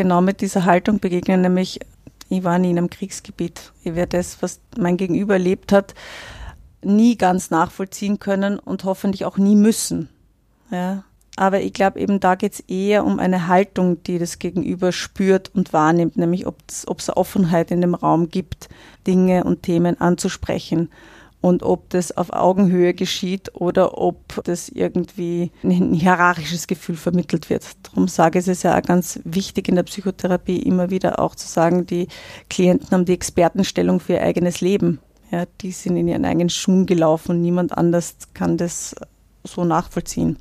genau mit dieser Haltung begegnen, nämlich ich war nie in einem Kriegsgebiet. Ich werde das, was mein Gegenüber erlebt hat, nie ganz nachvollziehen können und hoffentlich auch nie müssen. Ja. Aber ich glaube, eben da geht es eher um eine Haltung, die das Gegenüber spürt und wahrnimmt, nämlich ob es Offenheit in dem Raum gibt, Dinge und Themen anzusprechen und ob das auf Augenhöhe geschieht oder ob das irgendwie ein hierarchisches Gefühl vermittelt wird. Darum sage ich es ist ja auch ganz wichtig in der Psychotherapie immer wieder auch zu sagen, die Klienten haben die Expertenstellung für ihr eigenes Leben. Ja, die sind in ihren eigenen Schuhen gelaufen und niemand anders kann das so nachvollziehen.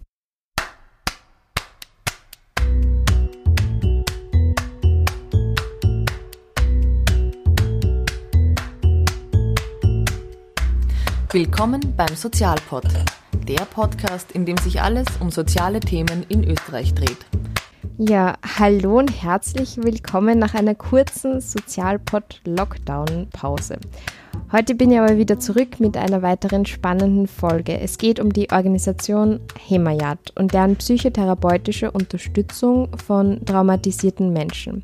Willkommen beim Sozialpod, der Podcast, in dem sich alles um soziale Themen in Österreich dreht. Ja, hallo und herzlich willkommen nach einer kurzen Sozialpod-Lockdown-Pause. Heute bin ich aber wieder zurück mit einer weiteren spannenden Folge. Es geht um die Organisation Hemayat und deren psychotherapeutische Unterstützung von traumatisierten Menschen.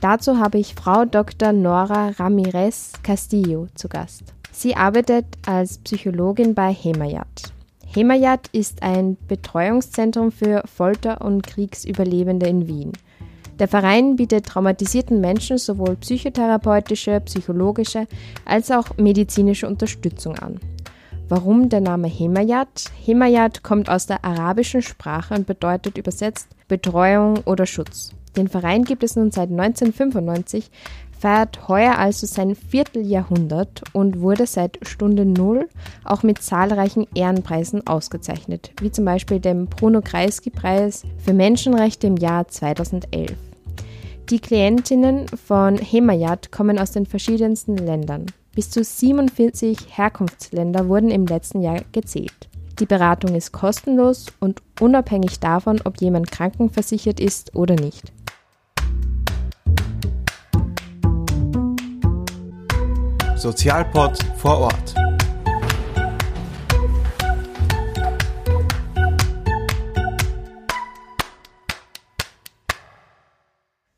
Dazu habe ich Frau Dr. Nora Ramirez Castillo zu Gast. Sie arbeitet als Psychologin bei Hemayat. Hemayat ist ein Betreuungszentrum für Folter- und Kriegsüberlebende in Wien. Der Verein bietet traumatisierten Menschen sowohl psychotherapeutische, psychologische als auch medizinische Unterstützung an. Warum der Name Hemayat? Hemayat kommt aus der arabischen Sprache und bedeutet übersetzt Betreuung oder Schutz. Den Verein gibt es nun seit 1995, feiert heuer also sein Vierteljahrhundert und wurde seit Stunde Null auch mit zahlreichen Ehrenpreisen ausgezeichnet, wie zum Beispiel dem Bruno Kreisky-Preis für Menschenrechte im Jahr 2011. Die Klientinnen von Hemayat kommen aus den verschiedensten Ländern. Bis zu 47 Herkunftsländer wurden im letzten Jahr gezählt. Die Beratung ist kostenlos und unabhängig davon, ob jemand krankenversichert ist oder nicht. Sozialpod vor Ort.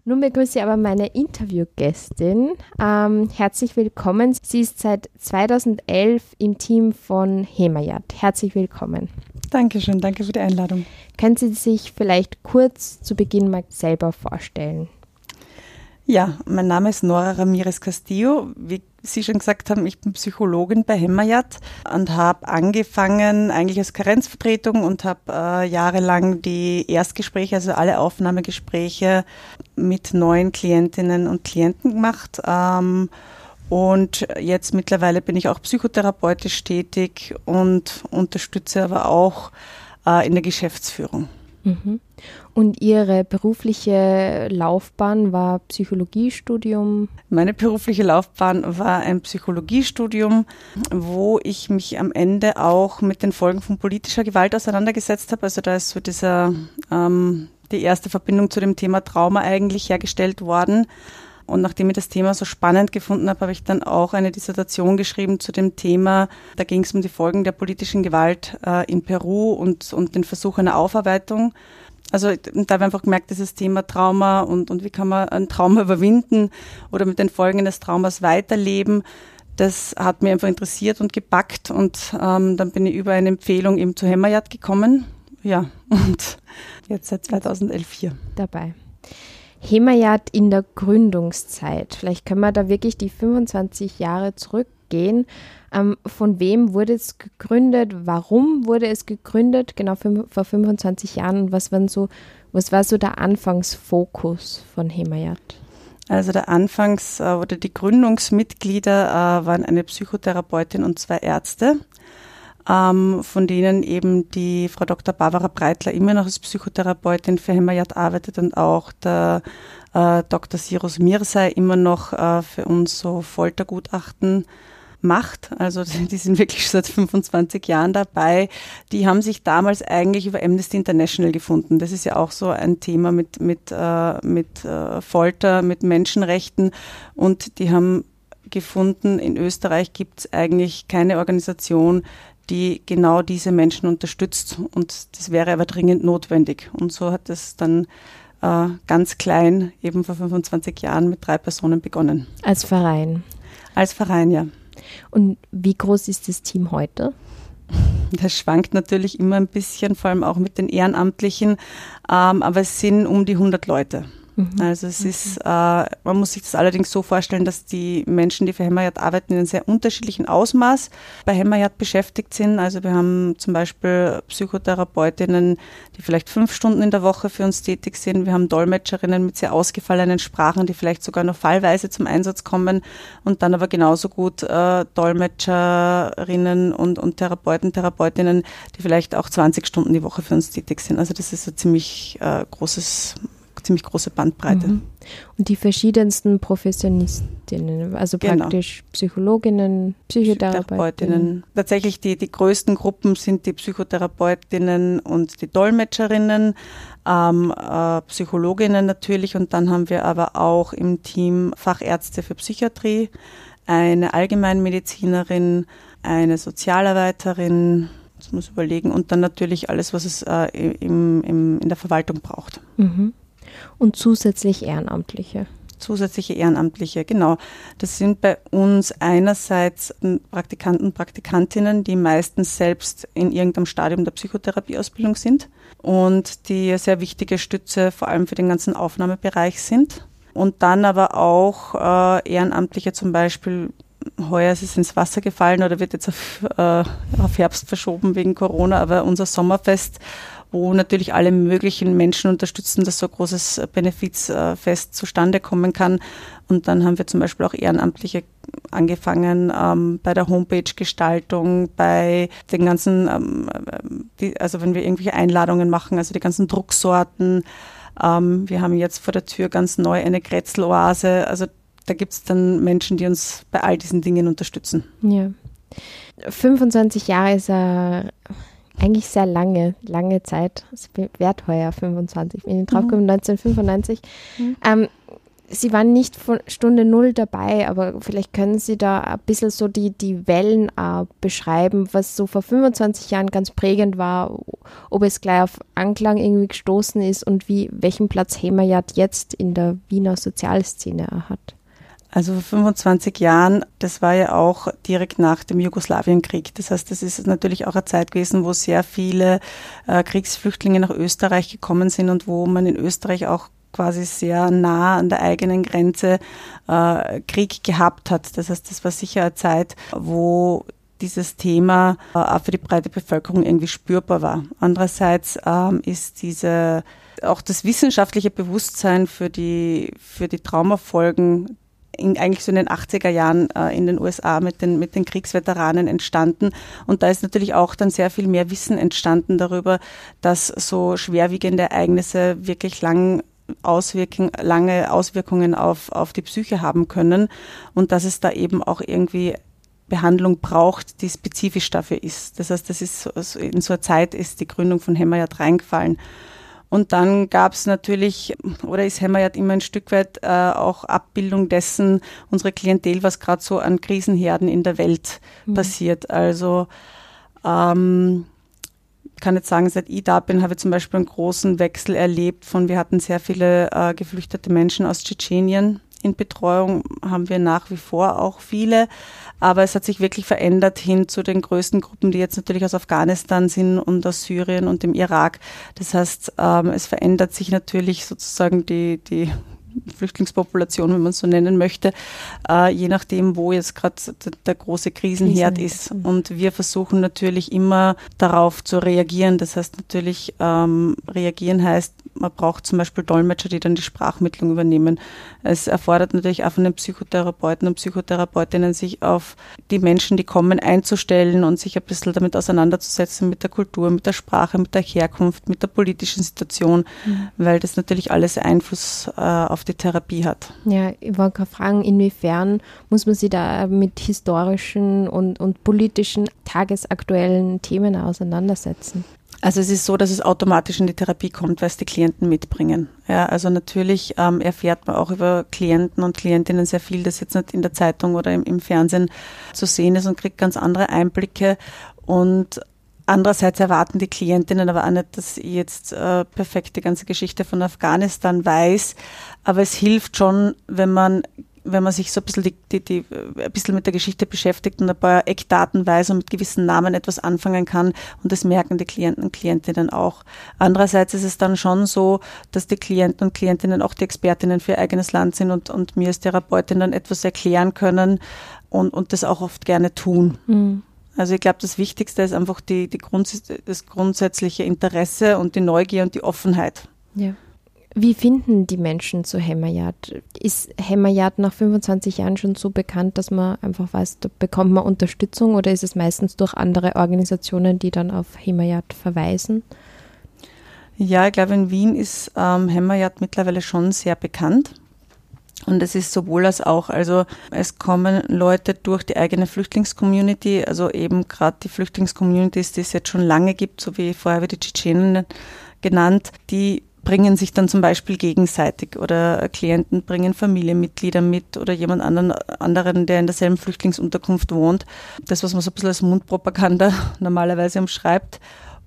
Nun begrüße ich aber meine Interviewgästin. Ähm, herzlich willkommen. Sie ist seit 2011 im Team von Hemayat. Herzlich willkommen. Dankeschön, danke für die Einladung. Können Sie sich vielleicht kurz zu Beginn mal selber vorstellen? Ja, mein Name ist Nora Ramirez Castillo. Wie Sie schon gesagt haben, ich bin Psychologin bei Hemmayat und habe angefangen eigentlich als Karenzvertretung und habe äh, jahrelang die Erstgespräche, also alle Aufnahmegespräche mit neuen Klientinnen und Klienten gemacht. Ähm, und jetzt mittlerweile bin ich auch psychotherapeutisch tätig und unterstütze aber auch äh, in der Geschäftsführung. Mhm. Und Ihre berufliche Laufbahn war Psychologiestudium? Meine berufliche Laufbahn war ein Psychologiestudium, wo ich mich am Ende auch mit den Folgen von politischer Gewalt auseinandergesetzt habe. Also da ist so dieser ähm, die erste Verbindung zu dem Thema Trauma eigentlich hergestellt worden. Und nachdem ich das Thema so spannend gefunden habe, habe ich dann auch eine Dissertation geschrieben zu dem Thema. Da ging es um die Folgen der politischen Gewalt äh, in Peru und, und den Versuch einer Aufarbeitung. Also da habe ich einfach gemerkt, dieses Thema Trauma und, und wie kann man ein Trauma überwinden oder mit den Folgen des Traumas weiterleben. Das hat mir einfach interessiert und gepackt und ähm, dann bin ich über eine Empfehlung eben zu Hemmerjad gekommen. Ja, und jetzt seit 2011 hier. Dabei. Hemayat in der Gründungszeit. Vielleicht können wir da wirklich die 25 Jahre zurückgehen. Ähm, von wem wurde es gegründet? Warum wurde es gegründet? Genau vor 25 Jahren. Und was, waren so, was war so der Anfangsfokus von Hemayat? Also der Anfangs- äh, oder die Gründungsmitglieder äh, waren eine Psychotherapeutin und zwei Ärzte ähm, von denen eben die Frau Dr. Barbara Breitler immer noch als Psychotherapeutin für Hemayat arbeitet und auch der äh, Dr. Sirus Mirsay immer noch äh, für uns so Foltergutachten macht. Also die sind wirklich seit 25 Jahren dabei. Die haben sich damals eigentlich über Amnesty International gefunden. Das ist ja auch so ein Thema mit, mit, äh, mit äh, Folter, mit Menschenrechten. Und die haben gefunden, in Österreich gibt es eigentlich keine Organisation, die genau diese Menschen unterstützt. Und das wäre aber dringend notwendig. Und so hat es dann äh, ganz klein, eben vor 25 Jahren mit drei Personen begonnen. Als Verein? Als Verein, ja. Und wie groß ist das Team heute? Das schwankt natürlich immer ein bisschen, vor allem auch mit den Ehrenamtlichen, ähm, aber es sind um die 100 Leute. Mhm. Also es okay. ist, äh, man muss sich das allerdings so vorstellen, dass die Menschen, die für Hemmerjad arbeiten, in einem sehr unterschiedlichen Ausmaß bei Hemmerjad beschäftigt sind. Also wir haben zum Beispiel Psychotherapeutinnen, die vielleicht fünf Stunden in der Woche für uns tätig sind. Wir haben Dolmetscherinnen mit sehr ausgefallenen Sprachen, die vielleicht sogar noch fallweise zum Einsatz kommen und dann aber genauso gut äh, Dolmetscherinnen und, und Therapeuten, Therapeutinnen, die vielleicht auch 20 Stunden die Woche für uns tätig sind. Also das ist ein ziemlich äh, großes ziemlich große Bandbreite. Mhm. Und die verschiedensten Professionistinnen, also genau. praktisch Psychologinnen, Psychotherapeutinnen. Tatsächlich die, die größten Gruppen sind die Psychotherapeutinnen und die Dolmetscherinnen, ähm, äh, Psychologinnen natürlich und dann haben wir aber auch im Team Fachärzte für Psychiatrie, eine Allgemeinmedizinerin, eine Sozialarbeiterin, das muss überlegen und dann natürlich alles, was es äh, im, im, in der Verwaltung braucht. Mhm und zusätzlich Ehrenamtliche. Zusätzliche Ehrenamtliche, genau. Das sind bei uns einerseits Praktikanten und Praktikantinnen, die meistens selbst in irgendeinem Stadium der Psychotherapieausbildung sind und die sehr wichtige Stütze vor allem für den ganzen Aufnahmebereich sind. Und dann aber auch äh, Ehrenamtliche zum Beispiel heuer ist es ins Wasser gefallen oder wird jetzt auf, äh, auf Herbst verschoben wegen Corona, aber unser Sommerfest wo natürlich alle möglichen Menschen unterstützen, dass so ein großes Benefizfest zustande kommen kann. Und dann haben wir zum Beispiel auch Ehrenamtliche angefangen ähm, bei der Homepage-Gestaltung, bei den ganzen, ähm, die, also wenn wir irgendwelche Einladungen machen, also die ganzen Drucksorten. Ähm, wir haben jetzt vor der Tür ganz neu eine Kretzeloase. Also da gibt es dann Menschen, die uns bei all diesen Dingen unterstützen. Ja. 25 Jahre ist ein eigentlich sehr lange, lange Zeit. Es wert heuer 25. Ich bin draufgekommen, mhm. 1995. Mhm. Ähm, Sie waren nicht von Stunde Null dabei, aber vielleicht können Sie da ein bisschen so die, die Wellen äh, beschreiben, was so vor 25 Jahren ganz prägend war, ob es gleich auf Anklang irgendwie gestoßen ist und wie, welchen Platz Hemerjad jetzt in der Wiener Sozialszene hat. Also vor 25 Jahren, das war ja auch direkt nach dem Jugoslawienkrieg. Das heißt, das ist natürlich auch eine Zeit gewesen, wo sehr viele äh, Kriegsflüchtlinge nach Österreich gekommen sind und wo man in Österreich auch quasi sehr nah an der eigenen Grenze äh, Krieg gehabt hat. Das heißt, das war sicher eine Zeit, wo dieses Thema äh, auch für die breite Bevölkerung irgendwie spürbar war. Andererseits ähm, ist diese auch das wissenschaftliche Bewusstsein für die, für die Traumafolgen in, eigentlich so in den 80er Jahren äh, in den USA mit den, mit den Kriegsveteranen entstanden. Und da ist natürlich auch dann sehr viel mehr Wissen entstanden darüber, dass so schwerwiegende Ereignisse wirklich lang Auswirkungen, lange Auswirkungen auf, auf die Psyche haben können und dass es da eben auch irgendwie Behandlung braucht, die spezifisch dafür ist. Das heißt, das ist in so einer Zeit ist die Gründung von Hemmerjad reingefallen. Und dann gab es natürlich, oder ist Hemmerjad immer ein Stück weit äh, auch Abbildung dessen, unsere Klientel, was gerade so an Krisenherden in der Welt mhm. passiert. Also ähm, kann jetzt sagen, seit ich da bin, habe ich zum Beispiel einen großen Wechsel erlebt von, wir hatten sehr viele äh, geflüchtete Menschen aus Tschetschenien in Betreuung, haben wir nach wie vor auch viele. Aber es hat sich wirklich verändert hin zu den größten Gruppen, die jetzt natürlich aus Afghanistan sind und aus Syrien und dem Irak. Das heißt, ähm, es verändert sich natürlich sozusagen die, die Flüchtlingspopulation, wenn man es so nennen möchte, äh, je nachdem, wo jetzt gerade der große Krisenherd ist. Und wir versuchen natürlich immer darauf zu reagieren. Das heißt natürlich, ähm, reagieren heißt, man braucht zum Beispiel Dolmetscher, die dann die Sprachmittlung übernehmen. Es erfordert natürlich auch von den Psychotherapeuten und Psychotherapeutinnen, sich auf die Menschen, die kommen, einzustellen und sich ein bisschen damit auseinanderzusetzen mit der Kultur, mit der Sprache, mit der Herkunft, mit der politischen Situation, mhm. weil das natürlich alles Einfluss äh, auf die Therapie hat. Ja, ich wollte gerade fragen, inwiefern muss man sich da mit historischen und, und politischen, tagesaktuellen Themen auseinandersetzen? Also es ist so, dass es automatisch in die Therapie kommt, weil es die Klienten mitbringen. Ja, also natürlich ähm, erfährt man auch über Klienten und Klientinnen sehr viel, das jetzt nicht in der Zeitung oder im, im Fernsehen zu sehen ist und kriegt ganz andere Einblicke. Und Andererseits erwarten die Klientinnen aber auch nicht, dass ich jetzt äh, perfekt die ganze Geschichte von Afghanistan weiß. Aber es hilft schon, wenn man wenn man sich so ein bisschen, die, die, die, ein bisschen mit der Geschichte beschäftigt und ein paar Eckdaten weiß und mit gewissen Namen etwas anfangen kann. Und das merken die Klienten und Klientinnen auch. Andererseits ist es dann schon so, dass die Klienten und Klientinnen auch die Expertinnen für ihr eigenes Land sind und, und mir als Therapeutin dann etwas erklären können und, und das auch oft gerne tun. Mhm. Also ich glaube, das Wichtigste ist einfach die, die Grunds das grundsätzliche Interesse und die Neugier und die Offenheit. Ja. Wie finden die Menschen zu Hämmerjad? Ist Hämmerjad nach 25 Jahren schon so bekannt, dass man einfach weiß, da bekommt man Unterstützung oder ist es meistens durch andere Organisationen, die dann auf Hämmerjad verweisen? Ja, ich glaube, in Wien ist ähm, Hämmerjad mittlerweile schon sehr bekannt. Und es ist sowohl als auch, also es kommen Leute durch die eigene Flüchtlingscommunity, also eben gerade die Flüchtlingscommunities, die es jetzt schon lange gibt, so wie vorher wie die Tschetschenen genannt, die bringen sich dann zum Beispiel gegenseitig oder Klienten bringen Familienmitglieder mit oder jemand anderen, anderen, der in derselben Flüchtlingsunterkunft wohnt. Das, was man so ein bisschen als Mundpropaganda normalerweise umschreibt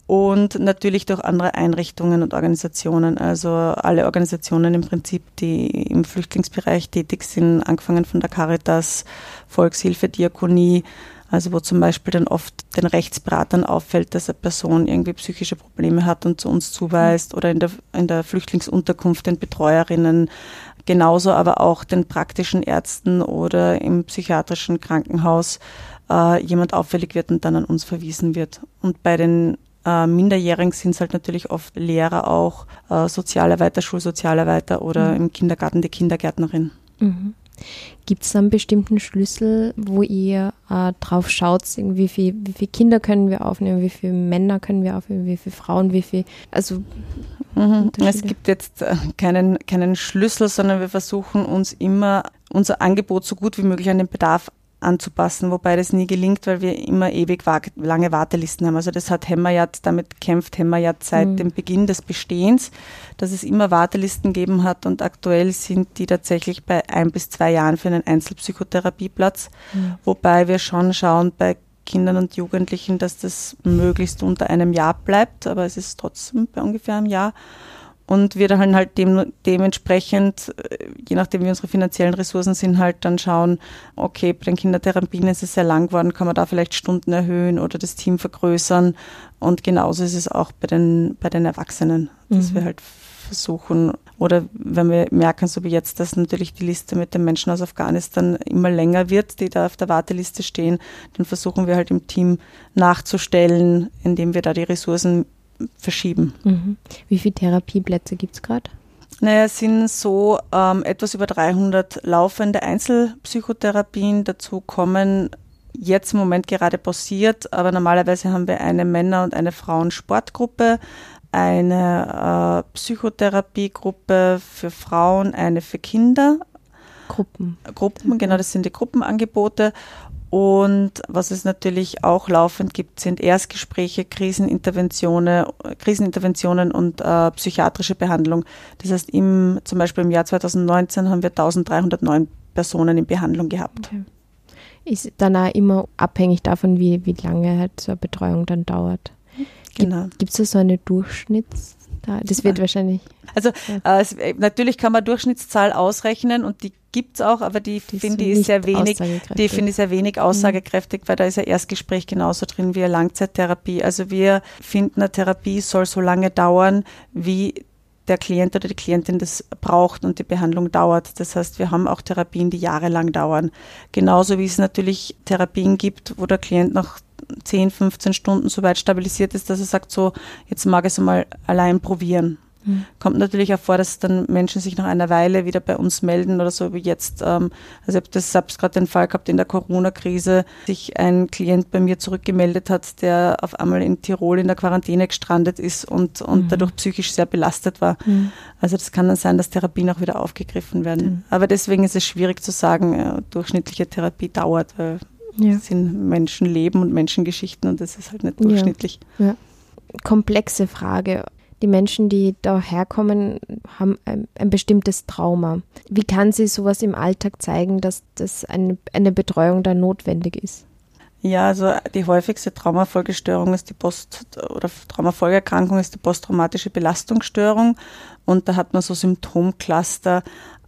und natürlich durch andere Einrichtungen und Organisationen. Also alle Organisationen im Prinzip, die im Flüchtlingsbereich tätig sind, angefangen von der Caritas, Volkshilfe, Diakonie, also wo zum Beispiel dann oft den Rechtsberatern auffällt, dass eine Person irgendwie psychische Probleme hat und zu uns zuweist oder in der, in der Flüchtlingsunterkunft den Betreuerinnen, genauso aber auch den praktischen Ärzten oder im psychiatrischen Krankenhaus äh, jemand auffällig wird und dann an uns verwiesen wird. Und bei den äh, Minderjährigen sind es halt natürlich oft Lehrer auch, äh, Sozialarbeiter, Schulsozialarbeiter oder mhm. im Kindergarten die Kindergärtnerin. Mhm. Gibt es einen bestimmten Schlüssel, wo ihr äh, drauf schaut, wie, viel, wie viele Kinder können wir aufnehmen, wie viele Männer können wir aufnehmen, wie viele Frauen, wie viel, also mhm. Es gibt jetzt äh, keinen, keinen Schlüssel, sondern wir versuchen uns immer unser Angebot so gut wie möglich an den Bedarf anzupassen, wobei das nie gelingt, weil wir immer ewig lange Wartelisten haben. Also das hat Hämmerjad, damit kämpft Hämmerjad seit mhm. dem Beginn des Bestehens, dass es immer Wartelisten gegeben hat und aktuell sind die tatsächlich bei ein bis zwei Jahren für einen Einzelpsychotherapieplatz, mhm. wobei wir schon schauen bei Kindern und Jugendlichen, dass das möglichst unter einem Jahr bleibt, aber es ist trotzdem bei ungefähr einem Jahr und wir dann halt dem, dementsprechend, äh, je nachdem wie unsere finanziellen Ressourcen sind, halt dann schauen, okay, bei den Kindertherapien ist es sehr lang geworden, kann man da vielleicht Stunden erhöhen oder das Team vergrößern. Und genauso ist es auch bei den, bei den Erwachsenen, dass mhm. wir halt versuchen, oder wenn wir merken, so wie jetzt, dass natürlich die Liste mit den Menschen aus Afghanistan immer länger wird, die da auf der Warteliste stehen, dann versuchen wir halt im Team nachzustellen, indem wir da die Ressourcen verschieben. Mhm. Wie viele Therapieplätze gibt es gerade? Naja, es sind so ähm, etwas über 300 laufende Einzelpsychotherapien. Dazu kommen jetzt im Moment gerade pausiert, aber normalerweise haben wir eine Männer- und eine Frauensportgruppe, eine äh, Psychotherapiegruppe für Frauen, eine für Kinder. Gruppen. Gruppen, genau, das sind die Gruppenangebote. Und was es natürlich auch laufend gibt, sind Erstgespräche, Kriseninterventionen, Kriseninterventionen und äh, psychiatrische Behandlung. Das heißt, im, zum Beispiel im Jahr 2019 haben wir 1309 Personen in Behandlung gehabt. Okay. Ist dann auch immer abhängig davon, wie, wie lange halt so eine Betreuung dann dauert. Genau. Gibt es da so eine Durchschnitts- das wird wahrscheinlich. Also ja. äh, natürlich kann man Durchschnittszahl ausrechnen und die gibt es auch, aber die, die finde ich sehr wenig, die finde ich sehr wenig mhm. aussagekräftig, mhm. weil da ist ein Erstgespräch genauso drin wie eine Langzeittherapie. Also wir finden, eine Therapie soll so lange dauern, wie der Klient oder die Klientin das braucht und die Behandlung dauert. Das heißt, wir haben auch Therapien, die jahrelang dauern. Genauso wie es natürlich Therapien gibt, wo der Klient nach 10, 15 Stunden so weit stabilisiert ist, dass er sagt, so, jetzt mag ich es mal allein probieren. Mhm. Kommt natürlich auch vor, dass dann Menschen sich nach einer Weile wieder bei uns melden oder so wie jetzt. Ähm, also ich habe das selbst gerade den Fall gehabt in der Corona-Krise, sich ein Klient bei mir zurückgemeldet hat, der auf einmal in Tirol in der Quarantäne gestrandet ist und, und mhm. dadurch psychisch sehr belastet war. Mhm. Also das kann dann sein, dass Therapien auch wieder aufgegriffen werden. Mhm. Aber deswegen ist es schwierig zu sagen, äh, durchschnittliche Therapie dauert, weil ja. es sind Menschenleben und Menschengeschichten und das ist halt nicht durchschnittlich. Ja. Ja. Komplexe Frage die Menschen, die da herkommen, haben ein, ein, bestimmtes Trauma. Wie kann sie sowas im Alltag zeigen, dass das eine, eine Betreuung da notwendig ist? Ja, also die häufigste Traumafolgestörung ist die Post- oder Traumafolgeerkrankung ist die posttraumatische Belastungsstörung und da hat man so Symptomcluster.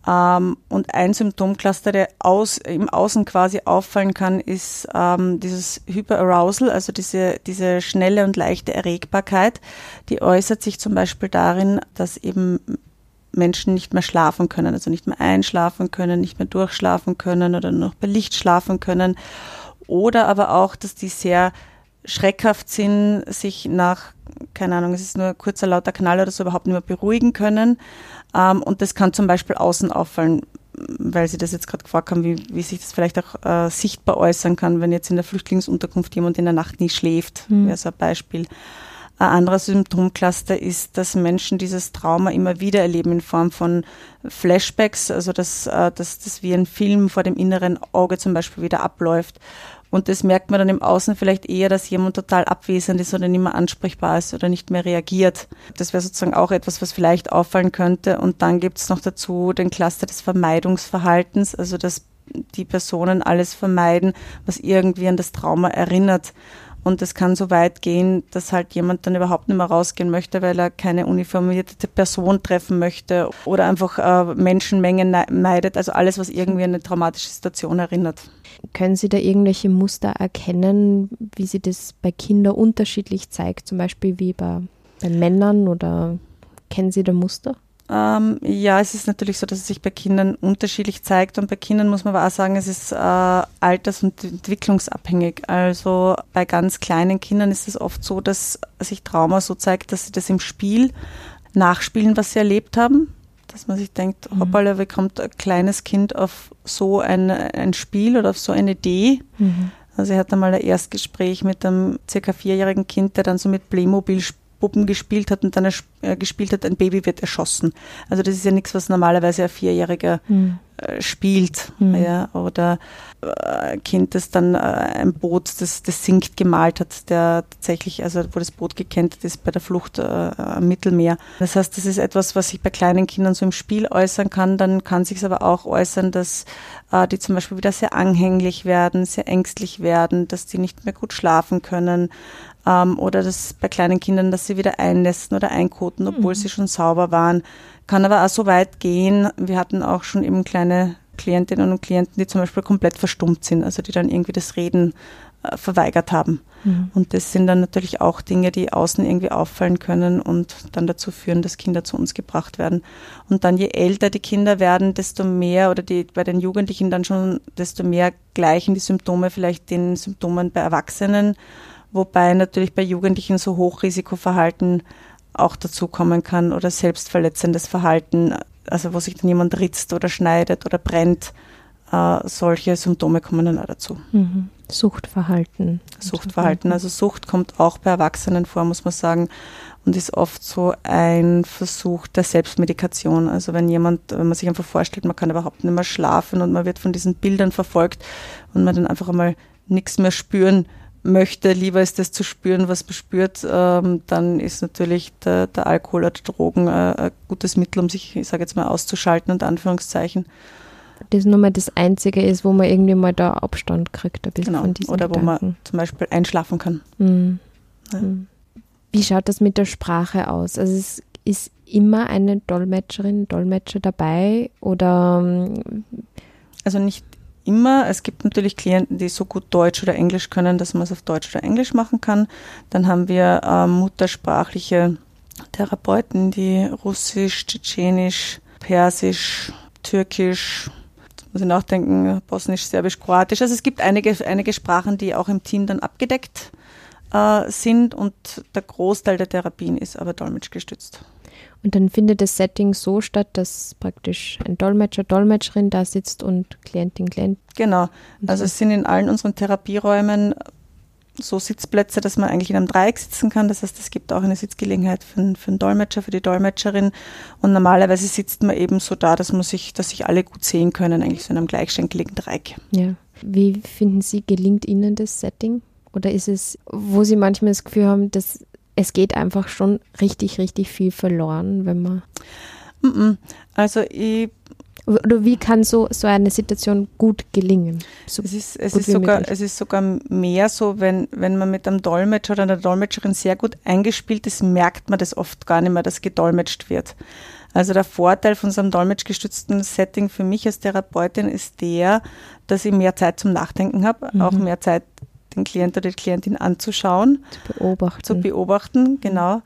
Ähm, und ein Symptomcluster, der aus, im Außen quasi auffallen kann, ist ähm, dieses Hyperarousal, also diese, diese schnelle und leichte Erregbarkeit. Die äußert sich zum Beispiel darin, dass eben Menschen nicht mehr schlafen können, also nicht mehr einschlafen können, nicht mehr durchschlafen können oder nur noch bei Licht schlafen können oder aber auch, dass die sehr schreckhaft sind, sich nach, keine Ahnung, es ist nur kurzer lauter Knall oder so überhaupt nicht mehr beruhigen können. Ähm, und das kann zum Beispiel außen auffallen, weil Sie das jetzt gerade gefragt haben, wie, wie sich das vielleicht auch äh, sichtbar äußern kann, wenn jetzt in der Flüchtlingsunterkunft jemand in der Nacht nie schläft, mhm. wäre so ein Beispiel. Ein anderer Symptomcluster ist, dass Menschen dieses Trauma immer wieder erleben in Form von Flashbacks, also dass, äh, dass das wie ein Film vor dem inneren Auge zum Beispiel wieder abläuft. Und das merkt man dann im Außen vielleicht eher, dass jemand total abwesend ist oder nicht mehr ansprechbar ist oder nicht mehr reagiert. Das wäre sozusagen auch etwas, was vielleicht auffallen könnte. Und dann gibt es noch dazu den Cluster des Vermeidungsverhaltens, also dass die Personen alles vermeiden, was irgendwie an das Trauma erinnert. Und es kann so weit gehen, dass halt jemand dann überhaupt nicht mehr rausgehen möchte, weil er keine uniformierte Person treffen möchte oder einfach äh, Menschenmengen meidet. Also alles, was irgendwie an eine traumatische Situation erinnert. Können Sie da irgendwelche Muster erkennen, wie sie das bei Kindern unterschiedlich zeigt, zum Beispiel wie bei, bei Männern oder kennen Sie da Muster? Ähm, ja, es ist natürlich so, dass es sich bei Kindern unterschiedlich zeigt und bei Kindern muss man aber auch sagen, es ist äh, alters- und entwicklungsabhängig. Also bei ganz kleinen Kindern ist es oft so, dass sich Trauma so zeigt, dass sie das im Spiel nachspielen, was sie erlebt haben. Dass man sich denkt, mhm. hoppala, wie kommt ein kleines Kind auf so ein, ein Spiel oder auf so eine Idee? Mhm. Also ich hatte mal ein Erstgespräch mit einem circa vierjährigen Kind, der dann so mit Playmobil spielt Puppen gespielt hat und dann er, gespielt hat, ein Baby wird erschossen. Also das ist ja nichts, was normalerweise ein Vierjähriger mhm. äh, spielt. Mhm. Ja, oder äh, ein Kind, das dann äh, ein Boot, das, das sinkt, gemalt hat, der tatsächlich, also wo das Boot gekentert ist bei der Flucht äh, am Mittelmeer. Das heißt, das ist etwas, was sich bei kleinen Kindern so im Spiel äußern kann. Dann kann sich aber auch äußern, dass äh, die zum Beispiel wieder sehr anhänglich werden, sehr ängstlich werden, dass die nicht mehr gut schlafen können ähm, oder das bei kleinen Kindern, dass sie wieder einnästen oder einkoten, obwohl mhm. sie schon sauber waren. Kann aber auch so weit gehen. Wir hatten auch schon eben kleine Klientinnen und Klienten, die zum Beispiel komplett verstummt sind, also die dann irgendwie das Reden äh, verweigert haben. Mhm. Und das sind dann natürlich auch Dinge, die außen irgendwie auffallen können und dann dazu führen, dass Kinder zu uns gebracht werden. Und dann je älter die Kinder werden, desto mehr oder die bei den Jugendlichen dann schon, desto mehr gleichen die Symptome vielleicht den Symptomen bei Erwachsenen wobei natürlich bei Jugendlichen so Hochrisikoverhalten auch dazukommen kann oder selbstverletzendes Verhalten, also wo sich dann jemand ritzt oder schneidet oder brennt. Äh, solche Symptome kommen dann auch dazu. Mhm. Suchtverhalten. Suchtverhalten. Also Sucht kommt auch bei Erwachsenen vor, muss man sagen, und ist oft so ein Versuch der Selbstmedikation. Also wenn jemand, wenn man sich einfach vorstellt, man kann überhaupt nicht mehr schlafen und man wird von diesen Bildern verfolgt und man dann einfach einmal nichts mehr spüren möchte, lieber ist es zu spüren, was man spürt, ähm, dann ist natürlich der, der Alkohol oder Drogen äh, ein gutes Mittel, um sich, ich sage jetzt mal, auszuschalten, unter Anführungszeichen. Das nur mal das Einzige ist, wo man irgendwie mal da Abstand kriegt, ein bisschen genau. von diesen Oder Gedanken. wo man zum Beispiel einschlafen kann. Mhm. Ja. Mhm. Wie schaut das mit der Sprache aus? Also es ist immer eine Dolmetscherin, Dolmetscher dabei oder ähm, also nicht immer. Es gibt natürlich Klienten, die so gut Deutsch oder Englisch können, dass man es auf Deutsch oder Englisch machen kann. Dann haben wir äh, muttersprachliche Therapeuten, die Russisch, Tschetschenisch, Persisch, Türkisch, muss ich nachdenken, Bosnisch, Serbisch, Kroatisch. Also es gibt einige, einige Sprachen, die auch im Team dann abgedeckt äh, sind und der Großteil der Therapien ist aber dolmetschgestützt. Und dann findet das Setting so statt, dass praktisch ein Dolmetscher, Dolmetscherin da sitzt und Klientin, Klient. Genau. Also es sind in allen unseren Therapieräumen so Sitzplätze, dass man eigentlich in einem Dreieck sitzen kann. Das heißt, es gibt auch eine Sitzgelegenheit für, für einen Dolmetscher, für die Dolmetscherin. Und normalerweise sitzt man eben so da, dass man sich, dass sich alle gut sehen können, eigentlich so in einem gleichschenkeligen Dreieck. Ja. Wie finden Sie, gelingt Ihnen das Setting? Oder ist es, wo Sie manchmal das Gefühl haben, dass es geht einfach schon richtig, richtig viel verloren, wenn man. Also ich Oder wie kann so, so eine Situation gut gelingen? So es ist, es, ist sogar, es ist sogar mehr so, wenn, wenn man mit einem Dolmetscher oder einer Dolmetscherin sehr gut eingespielt ist, merkt man das oft gar nicht mehr, dass gedolmetscht wird. Also der Vorteil von so einem dolmetschgestützten Setting für mich als Therapeutin ist der, dass ich mehr Zeit zum Nachdenken habe, mhm. auch mehr Zeit, den Klient oder die Klientin anzuschauen. Zu beobachten. Zu beobachten, genau.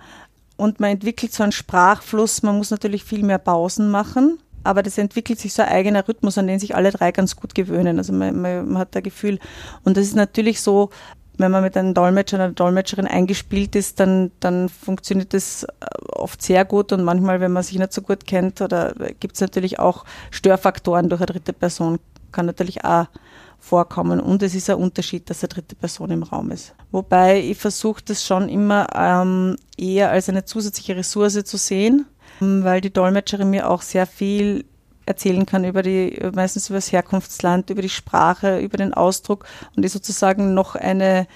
Und man entwickelt so einen Sprachfluss, man muss natürlich viel mehr Pausen machen aber das entwickelt sich so ein eigener Rhythmus, an den sich alle drei ganz gut gewöhnen. Also man, man, man hat da Gefühl. Und das ist natürlich so, wenn man mit einem Dolmetscher oder einer Dolmetscherin eingespielt ist, dann, dann funktioniert das äh, oft sehr gut und manchmal, wenn man sich nicht so gut kennt, oder gibt es natürlich auch Störfaktoren durch eine dritte Person, kann natürlich auch vorkommen. Und es ist ein Unterschied, dass eine dritte Person im Raum ist. Wobei ich versuche das schon immer ähm, eher als eine zusätzliche Ressource zu sehen, weil die Dolmetscherin mir auch sehr viel erzählen kann über die, meistens über das Herkunftsland, über die Sprache, über den Ausdruck und die sozusagen noch eine,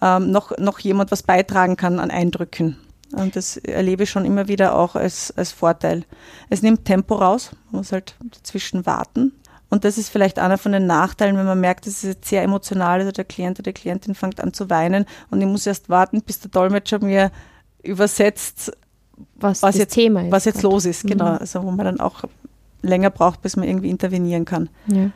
ähm, noch, noch jemand was beitragen kann an Eindrücken. Und das erlebe ich schon immer wieder auch als, als Vorteil. Es nimmt Tempo raus, man muss halt dazwischen warten. Und das ist vielleicht einer von den Nachteilen, wenn man merkt, es ist jetzt sehr emotional, also der Klient oder die Klientin fängt an zu weinen und ich muss erst warten, bis der Dolmetscher mir übersetzt, was, was jetzt, Thema ist. Was jetzt los ist, genau. Mhm. Also wo man dann auch länger braucht, bis man irgendwie intervenieren kann. Ja.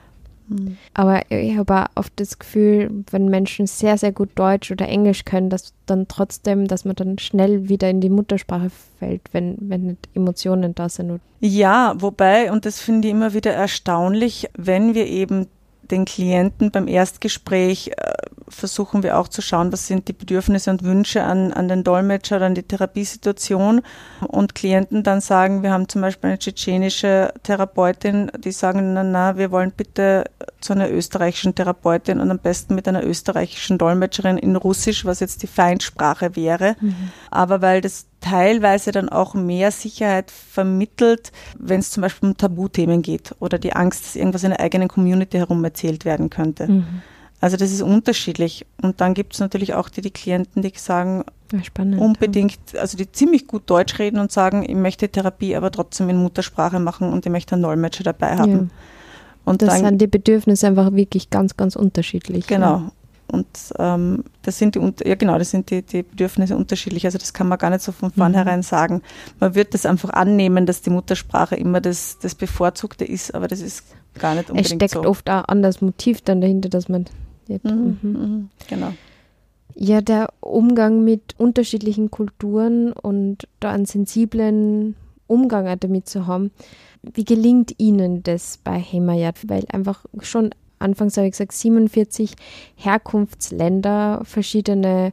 Mhm. Aber ich habe auch oft das Gefühl, wenn Menschen sehr, sehr gut Deutsch oder Englisch können, dass dann trotzdem, dass man dann schnell wieder in die Muttersprache fällt, wenn, wenn nicht Emotionen da sind. Ja, wobei, und das finde ich immer wieder erstaunlich, wenn wir eben den Klienten beim Erstgespräch äh, versuchen wir auch zu schauen, was sind die Bedürfnisse und Wünsche an, an den Dolmetscher oder an die Therapiesituation. Und Klienten dann sagen, wir haben zum Beispiel eine tschetschenische Therapeutin, die sagen, na, na, wir wollen bitte zu einer österreichischen Therapeutin und am besten mit einer österreichischen Dolmetscherin in Russisch, was jetzt die Feindsprache wäre. Mhm. Aber weil das teilweise dann auch mehr Sicherheit vermittelt, wenn es zum Beispiel um Tabuthemen geht oder die Angst, dass irgendwas in der eigenen Community herum erzählt werden könnte. Mhm. Also das ist unterschiedlich. Und dann gibt es natürlich auch die, die Klienten, die sagen, Spannend, unbedingt, ja. also die ziemlich gut Deutsch reden und sagen, ich möchte Therapie aber trotzdem in Muttersprache machen und ich möchte einen Dolmetscher dabei haben. Ja. Und das dann, sind die Bedürfnisse einfach wirklich ganz, ganz unterschiedlich. Genau. Und ähm, das sind die, ja genau, das sind die, die Bedürfnisse unterschiedlich. Also das kann man gar nicht so von mhm. vornherein mhm. sagen. Man wird das einfach annehmen, dass die Muttersprache immer das, das Bevorzugte ist, aber das ist gar nicht unbedingt so. Es steckt so. oft auch an das Motiv dann dahinter, dass man mhm, mhm. Mhm. Genau. Ja, der Umgang mit unterschiedlichen Kulturen und da einen sensiblen Umgang damit zu haben. Wie gelingt Ihnen das bei Hemayat? Weil einfach schon anfangs habe ich gesagt, 47 Herkunftsländer, verschiedene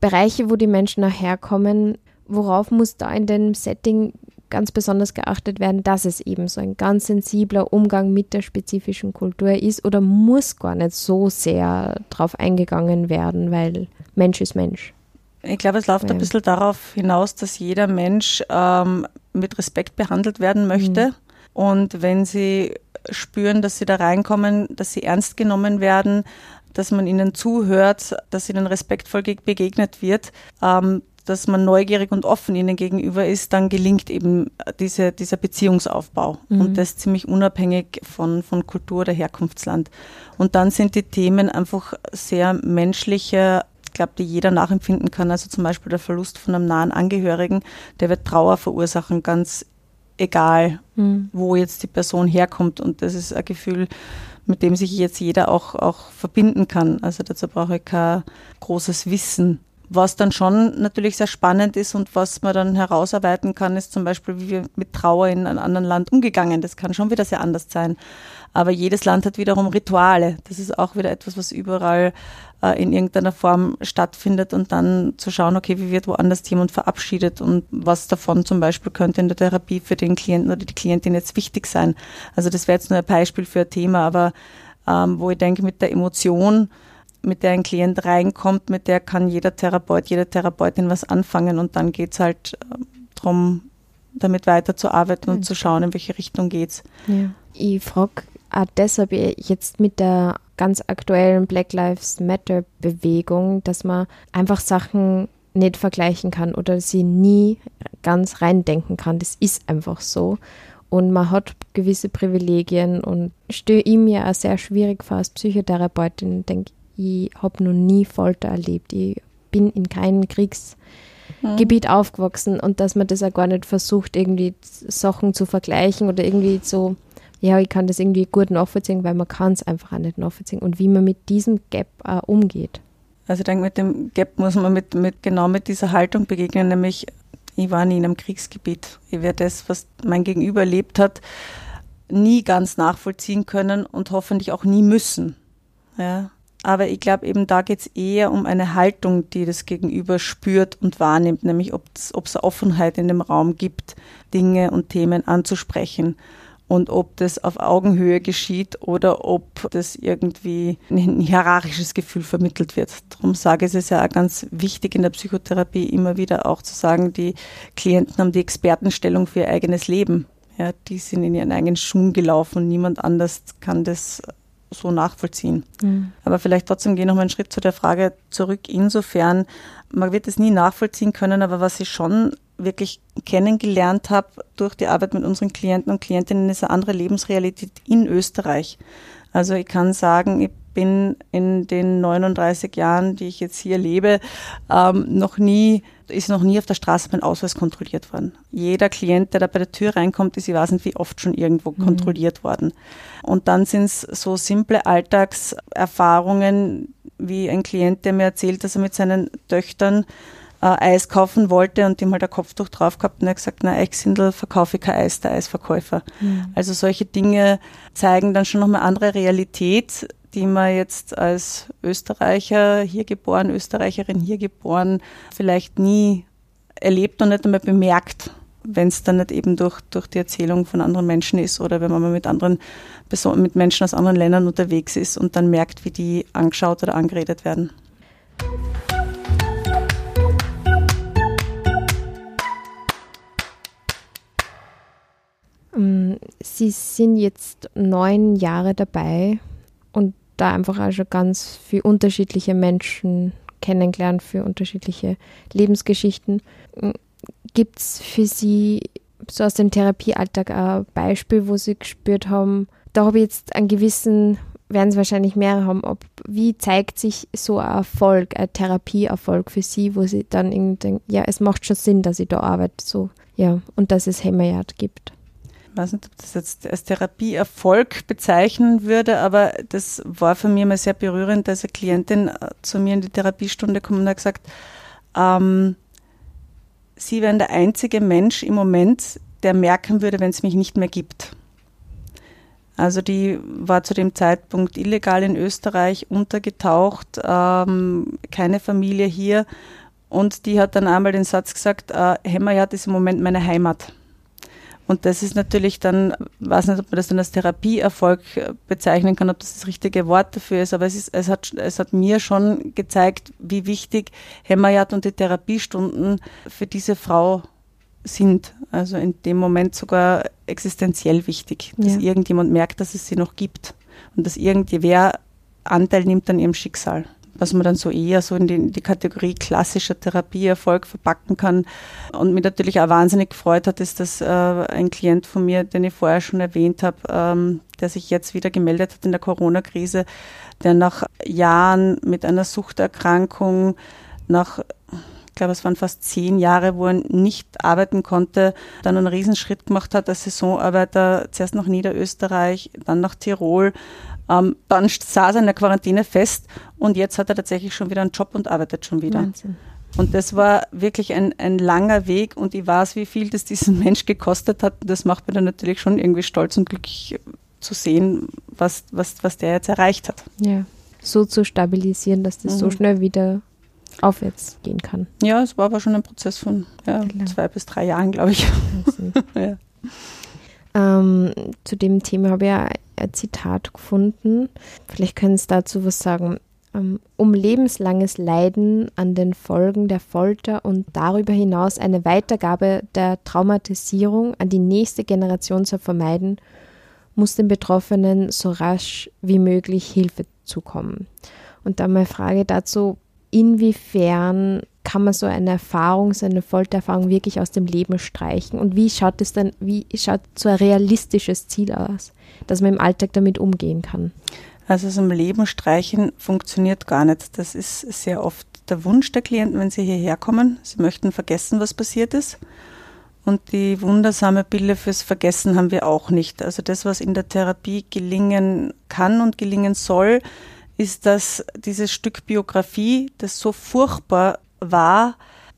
Bereiche, wo die Menschen auch herkommen. Worauf muss da in dem Setting ganz besonders geachtet werden, dass es eben so ein ganz sensibler Umgang mit der spezifischen Kultur ist oder muss gar nicht so sehr drauf eingegangen werden, weil Mensch ist Mensch. Ich glaube, es läuft ja. ein bisschen darauf hinaus, dass jeder Mensch ähm, mit Respekt behandelt werden möchte. Mhm. Und wenn sie spüren, dass sie da reinkommen, dass sie ernst genommen werden, dass man ihnen zuhört, dass ihnen respektvoll begegnet wird, ähm, dass man neugierig und offen ihnen gegenüber ist, dann gelingt eben diese, dieser Beziehungsaufbau. Mhm. Und das ziemlich unabhängig von, von Kultur oder Herkunftsland. Und dann sind die Themen einfach sehr menschliche, ich glaube, die jeder nachempfinden kann. Also zum Beispiel der Verlust von einem nahen Angehörigen, der wird Trauer verursachen, ganz egal, mhm. wo jetzt die Person herkommt. Und das ist ein Gefühl, mit dem sich jetzt jeder auch, auch verbinden kann. Also dazu brauche ich kein großes Wissen. Was dann schon natürlich sehr spannend ist und was man dann herausarbeiten kann, ist zum Beispiel, wie wir mit Trauer in einem anderen Land umgegangen. Das kann schon wieder sehr anders sein. Aber jedes Land hat wiederum Rituale. Das ist auch wieder etwas, was überall äh, in irgendeiner Form stattfindet und dann zu schauen, okay, wie wird woanders jemand verabschiedet und was davon zum Beispiel könnte in der Therapie für den Klienten oder die Klientin jetzt wichtig sein. Also das wäre jetzt nur ein Beispiel für ein Thema, aber ähm, wo ich denke, mit der Emotion, mit der ein Klient reinkommt, mit der kann jeder Therapeut, jede Therapeutin was anfangen und dann geht es halt äh, darum, damit weiterzuarbeiten und mhm. zu schauen, in welche Richtung geht's. Ja. Ich frage auch deshalb jetzt mit der ganz aktuellen Black Lives Matter Bewegung, dass man einfach Sachen nicht vergleichen kann oder sie nie ganz reindenken kann. Das ist einfach so. und man hat gewisse Privilegien und stelle ihm ja auch sehr schwierig vor als Psychotherapeutin. Ich denke, ich habe noch nie Folter erlebt. Ich bin in keinem Kriegsgebiet mhm. aufgewachsen und dass man das auch gar nicht versucht, irgendwie Sachen zu vergleichen oder irgendwie so, ja, ich kann das irgendwie gut nachvollziehen, weil man kann es einfach auch nicht nachvollziehen und wie man mit diesem Gap auch umgeht. Also ich denke, mit dem Gap muss man mit, mit genau mit dieser Haltung begegnen, nämlich ich war nie in einem Kriegsgebiet. Ich werde das, was mein Gegenüber erlebt hat, nie ganz nachvollziehen können und hoffentlich auch nie müssen. Ja. Aber ich glaube, eben da geht es eher um eine Haltung, die das Gegenüber spürt und wahrnimmt, nämlich ob es Offenheit in dem Raum gibt, Dinge und Themen anzusprechen und ob das auf Augenhöhe geschieht oder ob das irgendwie ein hierarchisches Gefühl vermittelt wird. Darum sage ich es ja auch ganz wichtig in der Psychotherapie immer wieder auch zu sagen, die Klienten haben die Expertenstellung für ihr eigenes Leben. Ja, die sind in ihren eigenen Schuhen gelaufen und niemand anders kann das so nachvollziehen. Mhm. Aber vielleicht trotzdem gehe ich noch mal einen Schritt zu der Frage zurück. Insofern, man wird es nie nachvollziehen können, aber was ich schon wirklich kennengelernt habe durch die Arbeit mit unseren Klienten und Klientinnen, ist eine andere Lebensrealität in Österreich. Also ich kann sagen, ich bin in den 39 Jahren, die ich jetzt hier lebe, ähm, noch nie, ist noch nie auf der Straße mein Ausweis kontrolliert worden. Jeder Klient, der da bei der Tür reinkommt, ist, ich weiß nicht, wie oft schon irgendwo mhm. kontrolliert worden. Und dann sind es so simple Alltagserfahrungen, wie ein Klient, der mir erzählt, dass er mit seinen Töchtern äh, Eis kaufen wollte und dem halt ein Kopftuch drauf gehabt und er hat gesagt, na, Eichsindel verkaufe ich kein Eis, der Eisverkäufer. Mhm. Also solche Dinge zeigen dann schon nochmal andere Realität, die man jetzt als Österreicher, hier geboren, Österreicherin, hier geboren, vielleicht nie erlebt und nicht einmal bemerkt, wenn es dann nicht eben durch, durch die Erzählung von anderen Menschen ist oder wenn man mal mit anderen Personen, mit Menschen aus anderen Ländern unterwegs ist und dann merkt, wie die angeschaut oder angeredet werden. Ähm, Sie sind jetzt neun Jahre dabei da einfach auch schon ganz viele unterschiedliche Menschen kennengelernt, für unterschiedliche Lebensgeschichten. Ähm, Gibt es für Sie so aus dem Therapiealltag ein Beispiel, wo Sie gespürt haben, da habe ich jetzt einen gewissen, werden Sie wahrscheinlich mehrere haben, ob, wie zeigt sich so ein Erfolg, ein Therapieerfolg für Sie, wo Sie dann irgendwie denken, ja, es macht schon Sinn, dass ich da arbeite, so, ja, und dass es Hämmerjagd gibt weiß nicht, ob das jetzt als Therapieerfolg bezeichnen würde, aber das war für mich immer sehr berührend, dass eine Klientin äh, zu mir in die Therapiestunde kommt und hat gesagt, ähm, sie wären der einzige Mensch im Moment, der merken würde, wenn es mich nicht mehr gibt. Also die war zu dem Zeitpunkt illegal in Österreich untergetaucht, ähm, keine Familie hier und die hat dann einmal den Satz gesagt, äh, Hemmerjad ist im Moment meine Heimat. Und das ist natürlich dann, weiß nicht, ob man das dann als Therapieerfolg bezeichnen kann, ob das das richtige Wort dafür ist, aber es, ist, es, hat, es hat mir schon gezeigt, wie wichtig Hämmerjad und die Therapiestunden für diese Frau sind. Also in dem Moment sogar existenziell wichtig, dass ja. irgendjemand merkt, dass es sie noch gibt und dass irgendwer Anteil nimmt an ihrem Schicksal was man dann so eher so in die, die Kategorie klassischer Therapieerfolg verpacken kann. Und mich natürlich auch wahnsinnig gefreut hat, ist, dass äh, ein Klient von mir, den ich vorher schon erwähnt habe, ähm, der sich jetzt wieder gemeldet hat in der Corona-Krise, der nach Jahren mit einer Suchterkrankung, nach ich glaube, es waren fast zehn Jahre, wo er nicht arbeiten konnte, dann einen Riesenschritt gemacht hat als Saisonarbeiter, zuerst nach Niederösterreich, dann nach Tirol, ähm, dann saß er in der Quarantäne fest und jetzt hat er tatsächlich schon wieder einen Job und arbeitet schon wieder. Wahnsinn. Und das war wirklich ein, ein langer Weg und ich weiß, wie viel das diesen Mensch gekostet hat. Das macht mir dann natürlich schon irgendwie stolz und glücklich zu sehen, was, was, was der jetzt erreicht hat. Ja, so zu stabilisieren, dass das mhm. so schnell wieder aufwärts gehen kann. Ja, es war aber schon ein Prozess von ja, zwei bis drei Jahren, glaube ich. ja. Ähm, zu dem Thema habe ich ja Zitat gefunden. Vielleicht können Sie dazu was sagen. Ähm, um lebenslanges Leiden an den Folgen der Folter und darüber hinaus eine Weitergabe der Traumatisierung an die nächste Generation zu vermeiden, muss den Betroffenen so rasch wie möglich Hilfe zukommen. Und dann meine Frage dazu, inwiefern kann man so eine Erfahrung, so eine Foltererfahrung wirklich aus dem Leben streichen? Und wie schaut es dann, wie schaut so ein realistisches Ziel aus, dass man im Alltag damit umgehen kann? Also so ein Leben streichen funktioniert gar nicht. Das ist sehr oft der Wunsch der Klienten, wenn sie hierher kommen. Sie möchten vergessen, was passiert ist. Und die wundersame Pille fürs Vergessen haben wir auch nicht. Also das, was in der Therapie gelingen kann und gelingen soll, ist, dass dieses Stück Biografie, das so furchtbar war,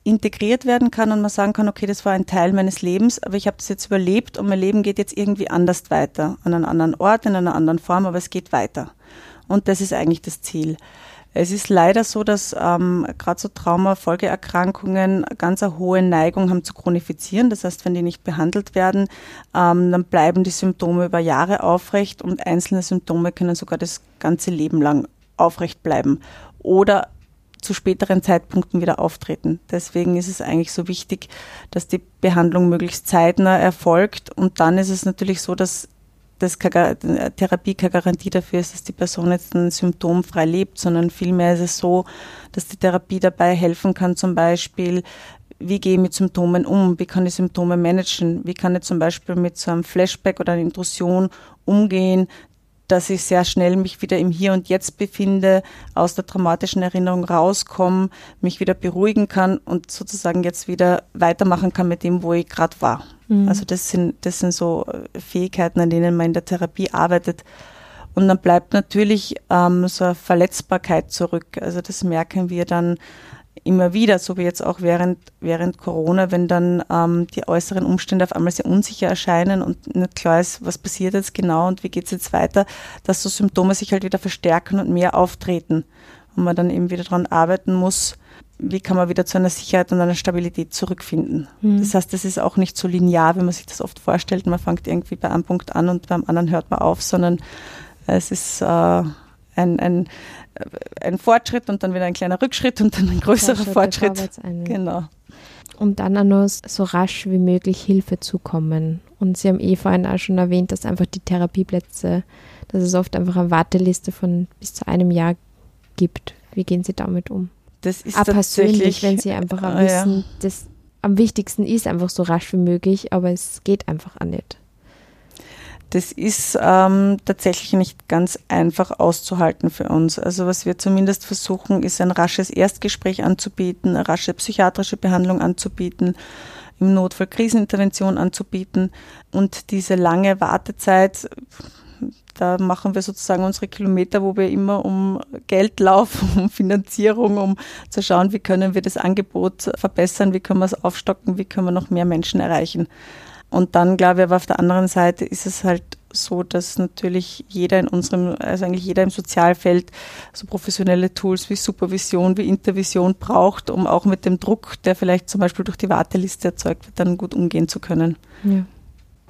integriert werden kann und man sagen kann, okay, das war ein Teil meines Lebens, aber ich habe das jetzt überlebt und mein Leben geht jetzt irgendwie anders weiter, an einem anderen Ort, in einer anderen Form, aber es geht weiter. Und das ist eigentlich das Ziel. Es ist leider so, dass ähm, gerade so Trauma-Folgeerkrankungen ganz eine hohe Neigung haben zu chronifizieren. Das heißt, wenn die nicht behandelt werden, ähm, dann bleiben die Symptome über Jahre aufrecht und einzelne Symptome können sogar das ganze Leben lang aufrecht bleiben oder zu späteren Zeitpunkten wieder auftreten. Deswegen ist es eigentlich so wichtig, dass die Behandlung möglichst zeitnah erfolgt. Und dann ist es natürlich so, dass dass keine, Therapie keine Garantie dafür ist, dass die Person jetzt ein Symptom frei lebt, sondern vielmehr ist es so, dass die Therapie dabei helfen kann, zum Beispiel, wie gehe ich mit Symptomen um, wie kann ich Symptome managen, wie kann ich zum Beispiel mit so einem Flashback oder einer Intrusion umgehen, dass ich sehr schnell mich wieder im Hier und Jetzt befinde, aus der traumatischen Erinnerung rauskomme, mich wieder beruhigen kann und sozusagen jetzt wieder weitermachen kann mit dem, wo ich gerade war. Mhm. Also das sind, das sind so äh, Fähigkeiten, an denen man in der Therapie arbeitet. Und dann bleibt natürlich ähm, so eine Verletzbarkeit zurück. Also das merken wir dann immer wieder, so wie jetzt auch während, während Corona, wenn dann ähm, die äußeren Umstände auf einmal sehr unsicher erscheinen und nicht klar ist, was passiert jetzt genau und wie geht es jetzt weiter, dass so Symptome sich halt wieder verstärken und mehr auftreten und man dann eben wieder daran arbeiten muss, wie kann man wieder zu einer Sicherheit und einer Stabilität zurückfinden. Mhm. Das heißt, das ist auch nicht so linear, wie man sich das oft vorstellt. Man fängt irgendwie bei einem Punkt an und beim anderen hört man auf, sondern es ist äh, ein, ein, ein Fortschritt und dann wieder ein kleiner Rückschritt und dann ein größerer Fortschritt. Genau. Und dann auch noch so rasch wie möglich Hilfe zukommen. Und Sie haben eh vorhin auch schon erwähnt, dass einfach die Therapieplätze, dass es oft einfach eine Warteliste von bis zu einem Jahr gibt. Wie gehen Sie damit um? Das ist auch persönlich, wenn Sie einfach auch wissen, ja. das am wichtigsten ist einfach so rasch wie möglich, aber es geht einfach auch nicht. Das ist ähm, tatsächlich nicht ganz einfach auszuhalten für uns. Also was wir zumindest versuchen, ist ein rasches Erstgespräch anzubieten, eine rasche psychiatrische Behandlung anzubieten, im Notfall Krisenintervention anzubieten und diese lange Wartezeit da machen wir sozusagen unsere Kilometer, wo wir immer um Geld laufen, um Finanzierung, um zu schauen, wie können wir das Angebot verbessern, wie können wir es aufstocken, wie können wir noch mehr Menschen erreichen. Und dann, glaube ich, aber auf der anderen Seite ist es halt so, dass natürlich jeder in unserem, also eigentlich jeder im Sozialfeld so professionelle Tools wie Supervision, wie Intervision braucht, um auch mit dem Druck, der vielleicht zum Beispiel durch die Warteliste erzeugt wird, dann gut umgehen zu können. Ja.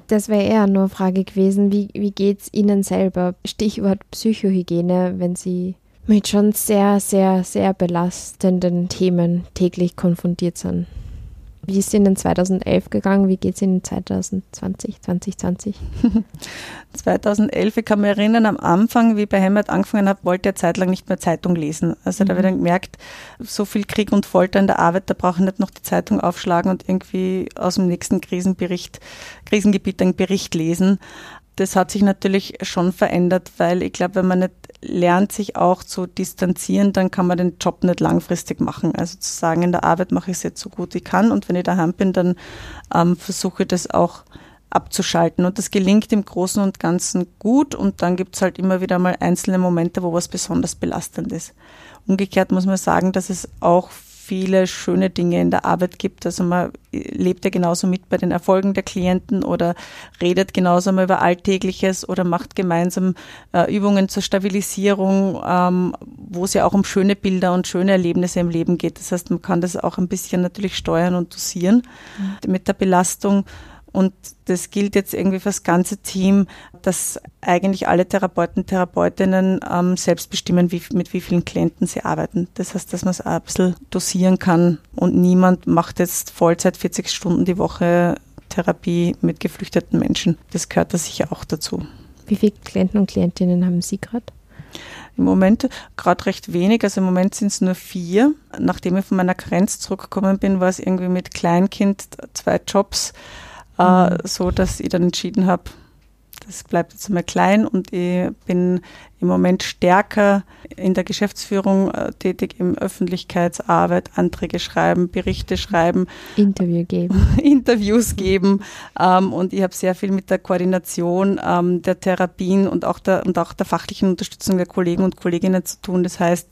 Das wäre eher nur eine Frage gewesen, wie, wie geht es Ihnen selber? Stichwort Psychohygiene, wenn Sie mit schon sehr, sehr, sehr belastenden Themen täglich konfrontiert sind. Wie ist es Ihnen 2011 gegangen? Wie geht es Ihnen 2020, 2020? 2011, ich kann mich erinnern, am Anfang, wie ich bei Heimat angefangen habe, wollte ich eine Zeit lang nicht mehr Zeitung lesen. Also mhm. da habe ich dann gemerkt, so viel Krieg und Folter in der Arbeit, da brauche ich nicht noch die Zeitung aufschlagen und irgendwie aus dem nächsten Krisenbericht, Krisengebiet einen Bericht lesen das hat sich natürlich schon verändert, weil ich glaube, wenn man nicht lernt, sich auch zu distanzieren, dann kann man den Job nicht langfristig machen. Also zu sagen, in der Arbeit mache ich es jetzt so gut ich kann und wenn ich daheim bin, dann ähm, versuche ich das auch abzuschalten. Und das gelingt im Großen und Ganzen gut und dann gibt es halt immer wieder mal einzelne Momente, wo was besonders belastend ist. Umgekehrt muss man sagen, dass es auch viele schöne Dinge in der Arbeit gibt. Also man lebt ja genauso mit bei den Erfolgen der Klienten oder redet genauso mal über Alltägliches oder macht gemeinsam äh, Übungen zur Stabilisierung, ähm, wo es ja auch um schöne Bilder und schöne Erlebnisse im Leben geht. Das heißt, man kann das auch ein bisschen natürlich steuern und dosieren mhm. mit der Belastung. Und das gilt jetzt irgendwie für das ganze Team, dass eigentlich alle Therapeuten, Therapeutinnen ähm, selbst bestimmen, wie, mit wie vielen Klienten sie arbeiten. Das heißt, dass man es auch ein bisschen dosieren kann und niemand macht jetzt Vollzeit 40 Stunden die Woche Therapie mit geflüchteten Menschen. Das gehört da sicher auch dazu. Wie viele Klienten und Klientinnen haben Sie gerade? Im Moment gerade recht wenig, also im Moment sind es nur vier. Nachdem ich von meiner Grenze zurückgekommen bin, war es irgendwie mit Kleinkind zwei Jobs, äh, so dass ich dann entschieden habe, das bleibt jetzt einmal klein und ich bin im Moment stärker in der Geschäftsführung äh, tätig, im Öffentlichkeitsarbeit, Anträge schreiben, Berichte schreiben. Interview geben. Interviews geben. Ähm, und ich habe sehr viel mit der Koordination ähm, der Therapien und auch der, und auch der fachlichen Unterstützung der Kollegen und Kolleginnen zu tun. Das heißt,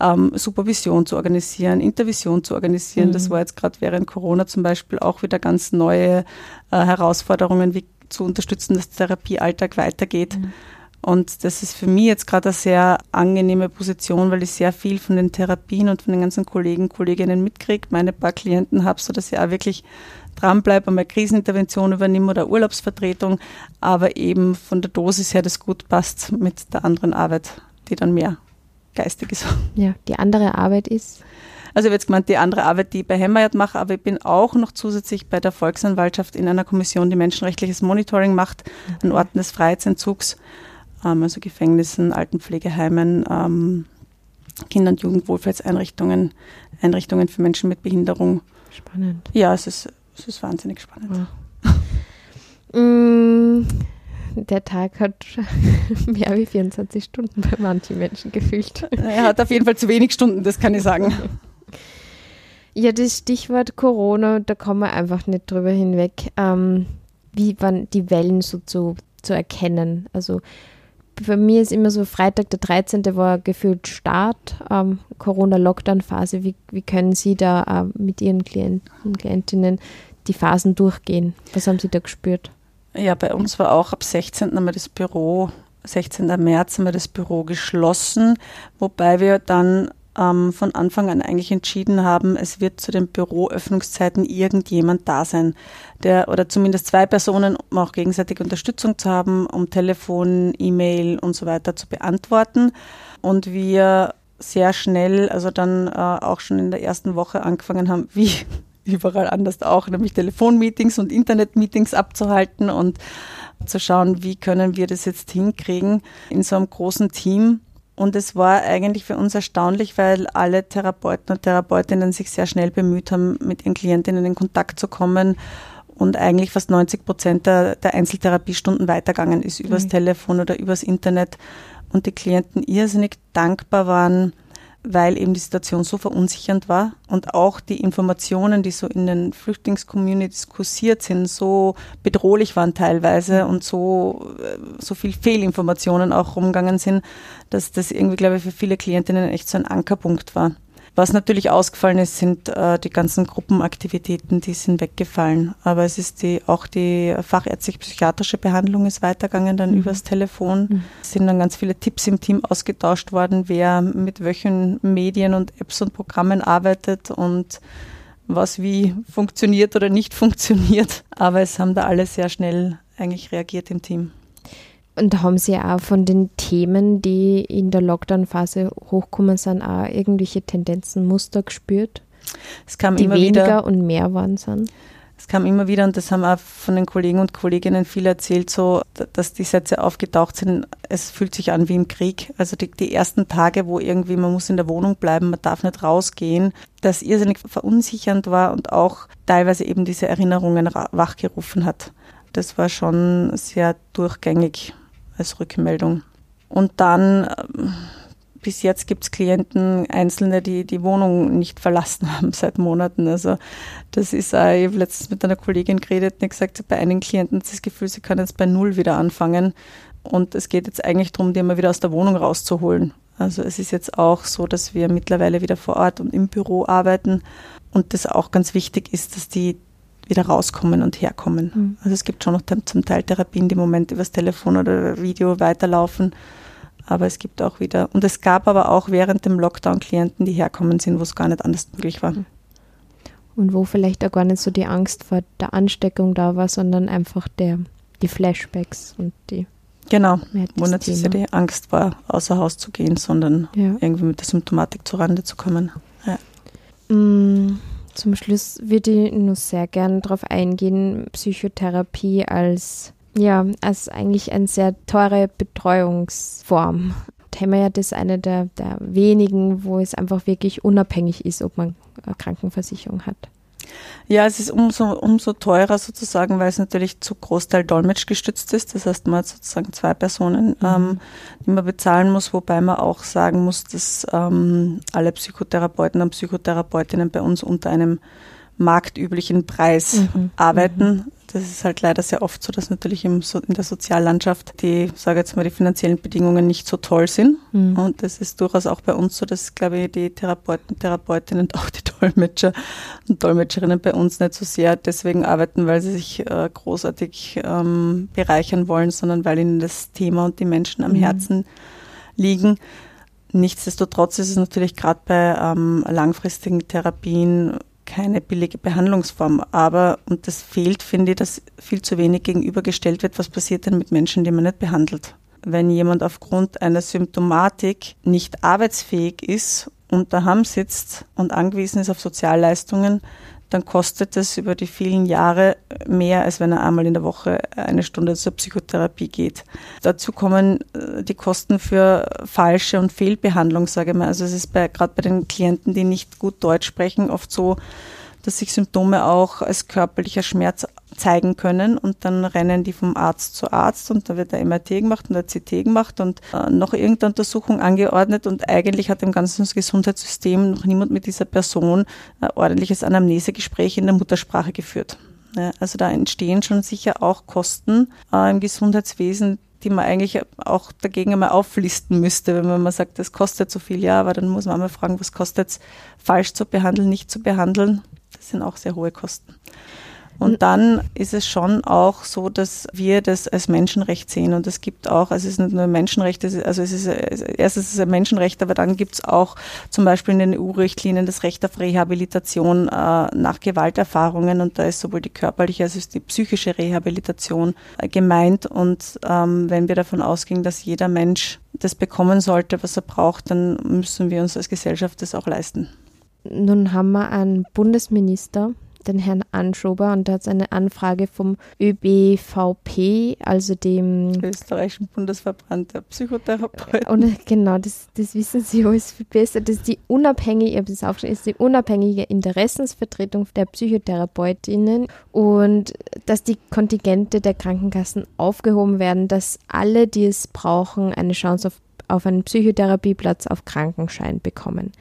ähm, Supervision zu organisieren, Intervision zu organisieren. Mhm. Das war jetzt gerade während Corona zum Beispiel auch wieder ganz neue äh, Herausforderungen. Wie zu unterstützen, dass der Therapiealltag weitergeht. Mhm. Und das ist für mich jetzt gerade eine sehr angenehme Position, weil ich sehr viel von den Therapien und von den ganzen Kollegen, Kolleginnen mitkriege, meine paar Klienten habe, sodass ich auch wirklich dranbleibe, einmal Krisenintervention übernehme oder Urlaubsvertretung, aber eben von der Dosis her das gut passt mit der anderen Arbeit, die dann mehr geistig ist. Ja, die andere Arbeit ist also ich habe jetzt gemeint, die andere Arbeit, die ich bei Hemmayat mache, aber ich bin auch noch zusätzlich bei der Volksanwaltschaft in einer Kommission, die menschenrechtliches Monitoring macht an Orten des Freiheitsentzugs, ähm, also Gefängnissen, Altenpflegeheimen, ähm, Kinder- und Jugendwohlfahrtseinrichtungen, Einrichtungen für Menschen mit Behinderung. Spannend. Ja, es ist, es ist wahnsinnig spannend. Ja. mm, der Tag hat mehr wie 24 Stunden bei manchen Menschen gefühlt. Er hat auf jeden Fall zu wenig Stunden, das kann ich sagen. Ja, das Stichwort Corona, da kommen wir einfach nicht drüber hinweg. Ähm, wie waren die Wellen so zu, zu erkennen? Also bei mir ist immer so, Freitag der 13. war gefühlt Start, ähm, Corona-Lockdown-Phase. Wie, wie können Sie da äh, mit Ihren Klienten, Klientinnen die Phasen durchgehen? Was haben Sie da gespürt? Ja, bei uns war auch ab 16. haben wir das Büro, 16. März haben wir das Büro geschlossen, wobei wir dann ähm, von Anfang an eigentlich entschieden haben, es wird zu den Büroöffnungszeiten irgendjemand da sein, der oder zumindest zwei Personen, um auch gegenseitig Unterstützung zu haben, um Telefon, E-Mail und so weiter zu beantworten. Und wir sehr schnell, also dann äh, auch schon in der ersten Woche angefangen haben, wie überall anders auch, nämlich Telefonmeetings und Internetmeetings abzuhalten und zu schauen, wie können wir das jetzt hinkriegen in so einem großen Team und es war eigentlich für uns erstaunlich, weil alle Therapeuten und Therapeutinnen sich sehr schnell bemüht haben, mit ihren Klientinnen in Kontakt zu kommen und eigentlich fast 90 Prozent der, der Einzeltherapiestunden weitergegangen ist übers mhm. Telefon oder übers Internet und die Klienten irrsinnig dankbar waren, weil eben die Situation so verunsichernd war und auch die Informationen, die so in den Flüchtlingscommunities kursiert sind, so bedrohlich waren teilweise und so, äh, so viel Fehlinformationen auch rumgegangen sind, dass das irgendwie, glaube ich, für viele Klientinnen echt so ein Ankerpunkt war. Was natürlich ausgefallen ist, sind äh, die ganzen Gruppenaktivitäten, die sind weggefallen. Aber es ist die, auch die fachärztlich-psychiatrische Behandlung ist weitergegangen dann mhm. übers Telefon. Mhm. Es sind dann ganz viele Tipps im Team ausgetauscht worden, wer mit welchen Medien und Apps und Programmen arbeitet und was wie funktioniert oder nicht funktioniert. Aber es haben da alle sehr schnell eigentlich reagiert im Team. Und haben Sie auch von den Themen, die in der Lockdown-Phase hochkommen sind, auch irgendwelche Tendenzen, Muster gespürt? Es kam die immer weniger wieder, und mehr waren sind? Es kam immer wieder, und das haben auch von den Kollegen und Kolleginnen viel erzählt, so, dass die Sätze aufgetaucht sind, es fühlt sich an wie im Krieg. Also die, die ersten Tage, wo irgendwie man muss in der Wohnung bleiben, man darf nicht rausgehen, das irrsinnig verunsichernd war und auch teilweise eben diese Erinnerungen wachgerufen hat. Das war schon sehr durchgängig als Rückmeldung. Und dann ähm, bis jetzt gibt es Klienten, Einzelne, die die Wohnung nicht verlassen haben seit Monaten. Also das ist, äh, ich habe letztens mit einer Kollegin geredet und gesagt, bei einigen Klienten das Gefühl, sie können jetzt bei Null wieder anfangen. Und es geht jetzt eigentlich darum, die immer wieder aus der Wohnung rauszuholen. Also es ist jetzt auch so, dass wir mittlerweile wieder vor Ort und im Büro arbeiten und das auch ganz wichtig ist, dass die wieder rauskommen und herkommen. Mhm. Also es gibt schon noch zum Teil Therapien, die im Moment übers Telefon oder Video weiterlaufen. Aber es gibt auch wieder, und es gab aber auch während dem Lockdown Klienten, die herkommen sind, wo es gar nicht anders möglich war. Mhm. Und wo vielleicht auch gar nicht so die Angst vor der Ansteckung da war, sondern einfach der, die Flashbacks und die. Genau, wo nicht so die Angst war, außer Haus zu gehen, sondern ja. irgendwie mit der Symptomatik zurande zu kommen. Ja. Mm. Zum Schluss würde ich nur sehr gern darauf eingehen, Psychotherapie als ja, als eigentlich eine sehr teure Betreuungsform. Hämmerjad ist eine der, der wenigen, wo es einfach wirklich unabhängig ist, ob man eine Krankenversicherung hat. Ja, es ist umso, umso teurer sozusagen, weil es natürlich zu Großteil Dolmetsch gestützt ist. Das heißt, man hat sozusagen zwei Personen, mhm. ähm, die man bezahlen muss, wobei man auch sagen muss, dass ähm, alle Psychotherapeuten und Psychotherapeutinnen bei uns unter einem marktüblichen Preis mhm. arbeiten. Das ist halt leider sehr oft so, dass natürlich im so in der Soziallandschaft die, sage jetzt mal, die finanziellen Bedingungen nicht so toll sind. Mhm. Und das ist durchaus auch bei uns so, dass, glaube ich, die Therapeuten, Therapeutinnen und auch die Dolmetscher und Dolmetscherinnen bei uns nicht so sehr deswegen arbeiten, weil sie sich äh, großartig ähm, bereichern wollen, sondern weil ihnen das Thema und die Menschen am mhm. Herzen liegen. Nichtsdestotrotz ist es natürlich gerade bei ähm, langfristigen Therapien keine billige Behandlungsform. Aber, und das fehlt, finde ich, dass viel zu wenig gegenübergestellt wird, was passiert denn mit Menschen, die man nicht behandelt. Wenn jemand aufgrund einer Symptomatik nicht arbeitsfähig ist und daheim sitzt und angewiesen ist auf Sozialleistungen, dann kostet es über die vielen Jahre mehr, als wenn er einmal in der Woche eine Stunde zur Psychotherapie geht. Dazu kommen äh, die Kosten für falsche und Fehlbehandlung, sage ich mal. Also es ist bei, gerade bei den Klienten, die nicht gut Deutsch sprechen, oft so, dass sich Symptome auch als körperlicher Schmerz zeigen können und dann rennen die vom Arzt zu Arzt und da wird der MRT gemacht und der CT gemacht und äh, noch irgendeine Untersuchung angeordnet und eigentlich hat im ganzen Gesundheitssystem noch niemand mit dieser Person ein ordentliches Anamnesegespräch in der Muttersprache geführt. Ja, also da entstehen schon sicher auch Kosten äh, im Gesundheitswesen, die man eigentlich auch dagegen einmal auflisten müsste, wenn man mal sagt, das kostet so viel, ja, aber dann muss man einmal fragen, was kostet es, falsch zu behandeln, nicht zu behandeln. Das sind auch sehr hohe Kosten. Und dann ist es schon auch so, dass wir das als Menschenrecht sehen. Und es gibt auch, also es ist nicht nur ein Menschenrecht, also es ist, erstens ist es ein Menschenrecht, aber dann gibt es auch zum Beispiel in den EU-Richtlinien das Recht auf Rehabilitation äh, nach Gewalterfahrungen. Und da ist sowohl die körperliche als auch die psychische Rehabilitation äh, gemeint. Und ähm, wenn wir davon ausgehen, dass jeder Mensch das bekommen sollte, was er braucht, dann müssen wir uns als Gesellschaft das auch leisten. Nun haben wir einen Bundesminister, den Herrn Anschober und da hat es eine Anfrage vom ÖBVP, also dem österreichischen Bundesverband der Psychotherapeuten. Und genau, das, das wissen Sie alles viel besser. Das ist die unabhängige, ich habe das aufgeschrieben, ist die unabhängige Interessensvertretung der Psychotherapeutinnen und dass die Kontingente der Krankenkassen aufgehoben werden, dass alle, die es brauchen, eine Chance auf, auf einen Psychotherapieplatz auf Krankenschein bekommen.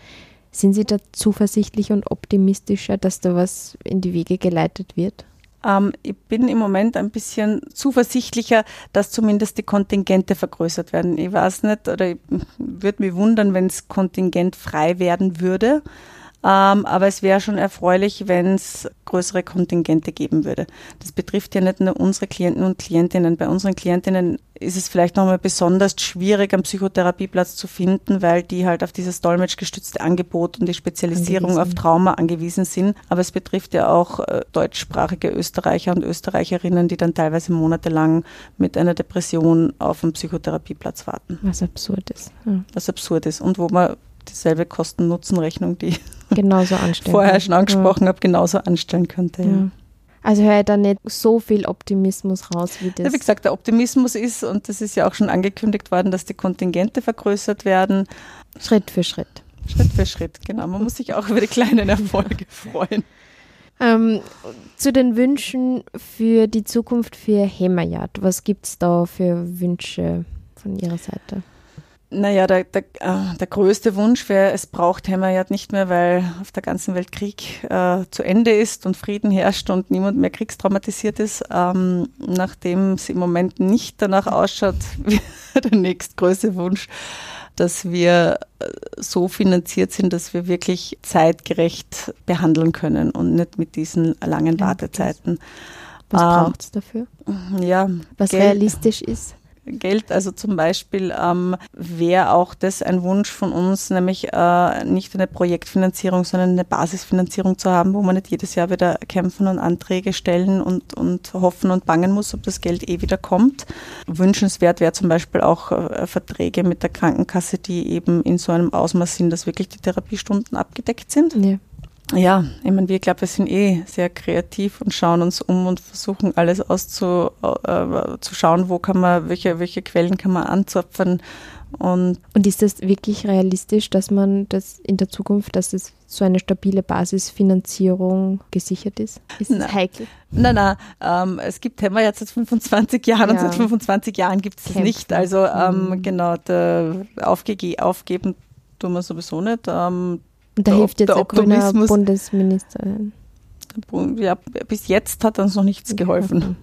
Sind Sie da zuversichtlich und optimistischer, dass da was in die Wege geleitet wird? Ähm, ich bin im Moment ein bisschen zuversichtlicher, dass zumindest die Kontingente vergrößert werden. Ich weiß nicht, oder ich würde mich wundern, wenn es kontingentfrei werden würde. Ähm, aber es wäre schon erfreulich, wenn es größere Kontingente geben würde. Das betrifft ja nicht nur unsere Klienten und Klientinnen. Bei unseren Klientinnen ist es vielleicht nochmal besonders schwierig, einen Psychotherapieplatz zu finden, weil die halt auf dieses dolmetschgestützte Angebot und die Spezialisierung angewiesen. auf Trauma angewiesen sind. Aber es betrifft ja auch äh, deutschsprachige Österreicher und Österreicherinnen, die dann teilweise monatelang mit einer Depression auf einen Psychotherapieplatz warten. Was absurd ist. Ja. Was absurd ist und wo man dieselbe Kosten-Nutzen-Rechnung, die genauso anstellen vorher schon angesprochen ja. habe, genauso anstellen könnte. Ja. Also höre ich da nicht so viel Optimismus raus, wie das. Ja, wie gesagt, der Optimismus ist, und das ist ja auch schon angekündigt worden, dass die Kontingente vergrößert werden. Schritt für Schritt. Schritt für Schritt, genau. Man muss sich auch über die kleinen Erfolge freuen. Ähm, zu den Wünschen für die Zukunft für Hemayat. Was gibt es da für Wünsche von Ihrer Seite? Naja, der, der, äh, der größte Wunsch wäre, es braucht Hämmerjad nicht mehr, weil auf der ganzen Welt Krieg äh, zu Ende ist und Frieden herrscht und niemand mehr kriegstraumatisiert ist. Ähm, nachdem es im Moment nicht danach ausschaut, wäre der nächstgrößte Wunsch, dass wir äh, so finanziert sind, dass wir wirklich zeitgerecht behandeln können und nicht mit diesen langen Wartezeiten. Was ähm, braucht es dafür? Ja, was Geld. realistisch ist. Geld. Also zum Beispiel ähm, wäre auch das ein Wunsch von uns, nämlich äh, nicht eine Projektfinanzierung, sondern eine Basisfinanzierung zu haben, wo man nicht jedes Jahr wieder kämpfen und Anträge stellen und, und hoffen und bangen muss, ob das Geld eh wieder kommt. Wünschenswert wäre zum Beispiel auch äh, Verträge mit der Krankenkasse, die eben in so einem Ausmaß sind, dass wirklich die Therapiestunden abgedeckt sind. Ja. Ja, ich meine, wir glaube, wir sind eh sehr kreativ und schauen uns um und versuchen alles auszuschauen, äh, wo kann man, welche, welche Quellen kann man anzapfen. Und, und ist das wirklich realistisch, dass man das in der Zukunft, dass es so eine stabile Basisfinanzierung gesichert ist? Ist es heikel? Nein, nein. Ähm, es gibt Hämmer jetzt seit 25 Jahren ja. und seit 25 Jahren gibt es es nicht. Also ähm, mhm. genau, aufgeben tun wir sowieso nicht. Ähm, und da hilft jetzt der, grüner Bundesminister. Ja, bis jetzt hat uns noch nichts geholfen.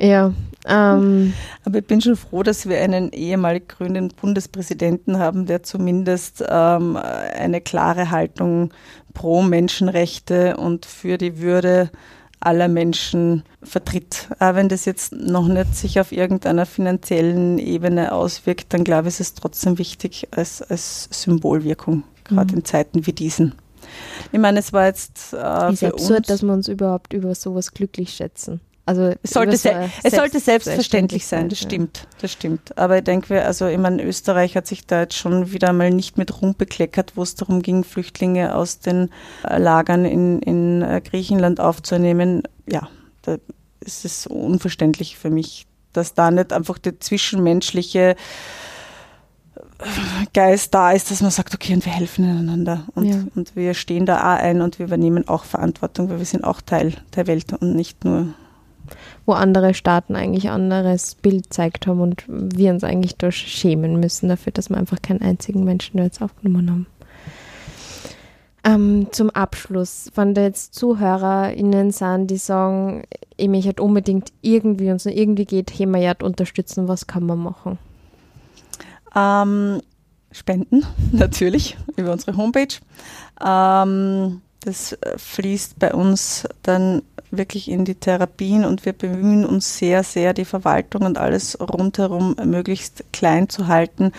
Ja. Ähm. Aber ich bin schon froh, dass wir einen ehemalig grünen Bundespräsidenten haben, der zumindest ähm, eine klare Haltung pro Menschenrechte und für die Würde aller Menschen vertritt. Auch wenn das jetzt noch nicht sich auf irgendeiner finanziellen Ebene auswirkt, dann glaube ich, ist es trotzdem wichtig als, als Symbolwirkung gerade mhm. in Zeiten wie diesen. Ich meine, es war jetzt äh, ist absurd, uns, dass wir uns überhaupt über sowas glücklich schätzen. Also es sollte, se es sollte selbstverständlich sein, das stimmt, das stimmt. Aber ich denke, also ich meine, Österreich hat sich da jetzt schon wieder mal nicht mit rumbekleckert, wo es darum ging, Flüchtlinge aus den äh, Lagern in, in äh, Griechenland aufzunehmen. Ja, da ist es unverständlich für mich, dass da nicht einfach die zwischenmenschliche Geist da ist, dass man sagt, okay, und wir helfen einander und, ja. und wir stehen da auch ein und wir übernehmen auch Verantwortung, weil wir sind auch Teil der Welt und nicht nur wo andere Staaten eigentlich anderes Bild zeigt haben und wir uns eigentlich durch schämen müssen dafür, dass wir einfach keinen einzigen Menschen jetzt aufgenommen haben. Ähm, zum Abschluss, wenn da jetzt ZuhörerInnen sind, die sagen, ich möchte unbedingt irgendwie, uns irgendwie geht, Hemayat unterstützen, was kann man machen? Ähm, spenden, natürlich, über unsere Homepage. Ähm, das fließt bei uns dann wirklich in die Therapien und wir bemühen uns sehr, sehr, die Verwaltung und alles rundherum möglichst klein zu halten,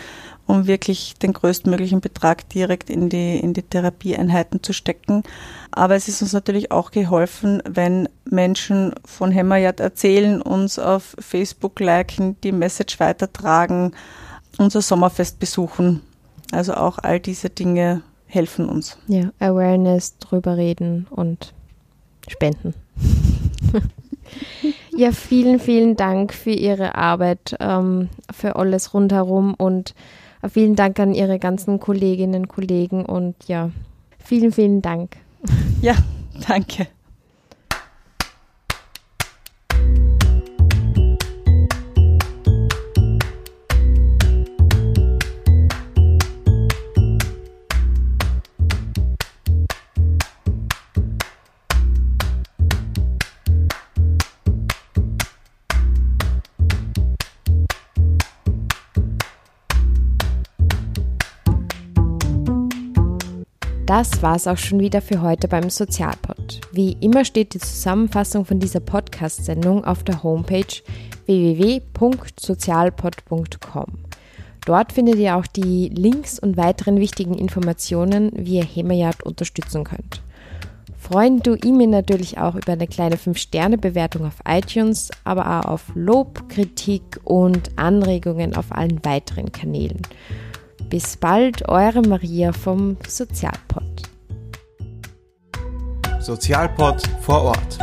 um wirklich den größtmöglichen Betrag direkt in die, in die Therapieeinheiten zu stecken. Aber es ist uns natürlich auch geholfen, wenn Menschen von Hämmerjad erzählen, uns auf Facebook liken, die Message weitertragen, unser Sommerfest besuchen. Also auch all diese Dinge helfen uns. Ja, Awareness, drüber reden und spenden. ja, vielen, vielen Dank für Ihre Arbeit, ähm, für alles rundherum und vielen Dank an Ihre ganzen Kolleginnen und Kollegen und ja, vielen, vielen Dank. Ja, danke. Das war's auch schon wieder für heute beim Sozialpod. Wie immer steht die Zusammenfassung von dieser Podcast-Sendung auf der Homepage www.sozialpod.com. Dort findet ihr auch die Links und weiteren wichtigen Informationen, wie ihr Hemayard unterstützen könnt. Freuen du ihn mir natürlich auch über eine kleine 5-Sterne-Bewertung auf iTunes, aber auch auf Lob, Kritik und Anregungen auf allen weiteren Kanälen. Bis bald, eure Maria vom Sozialpod. Sozialpod vor Ort.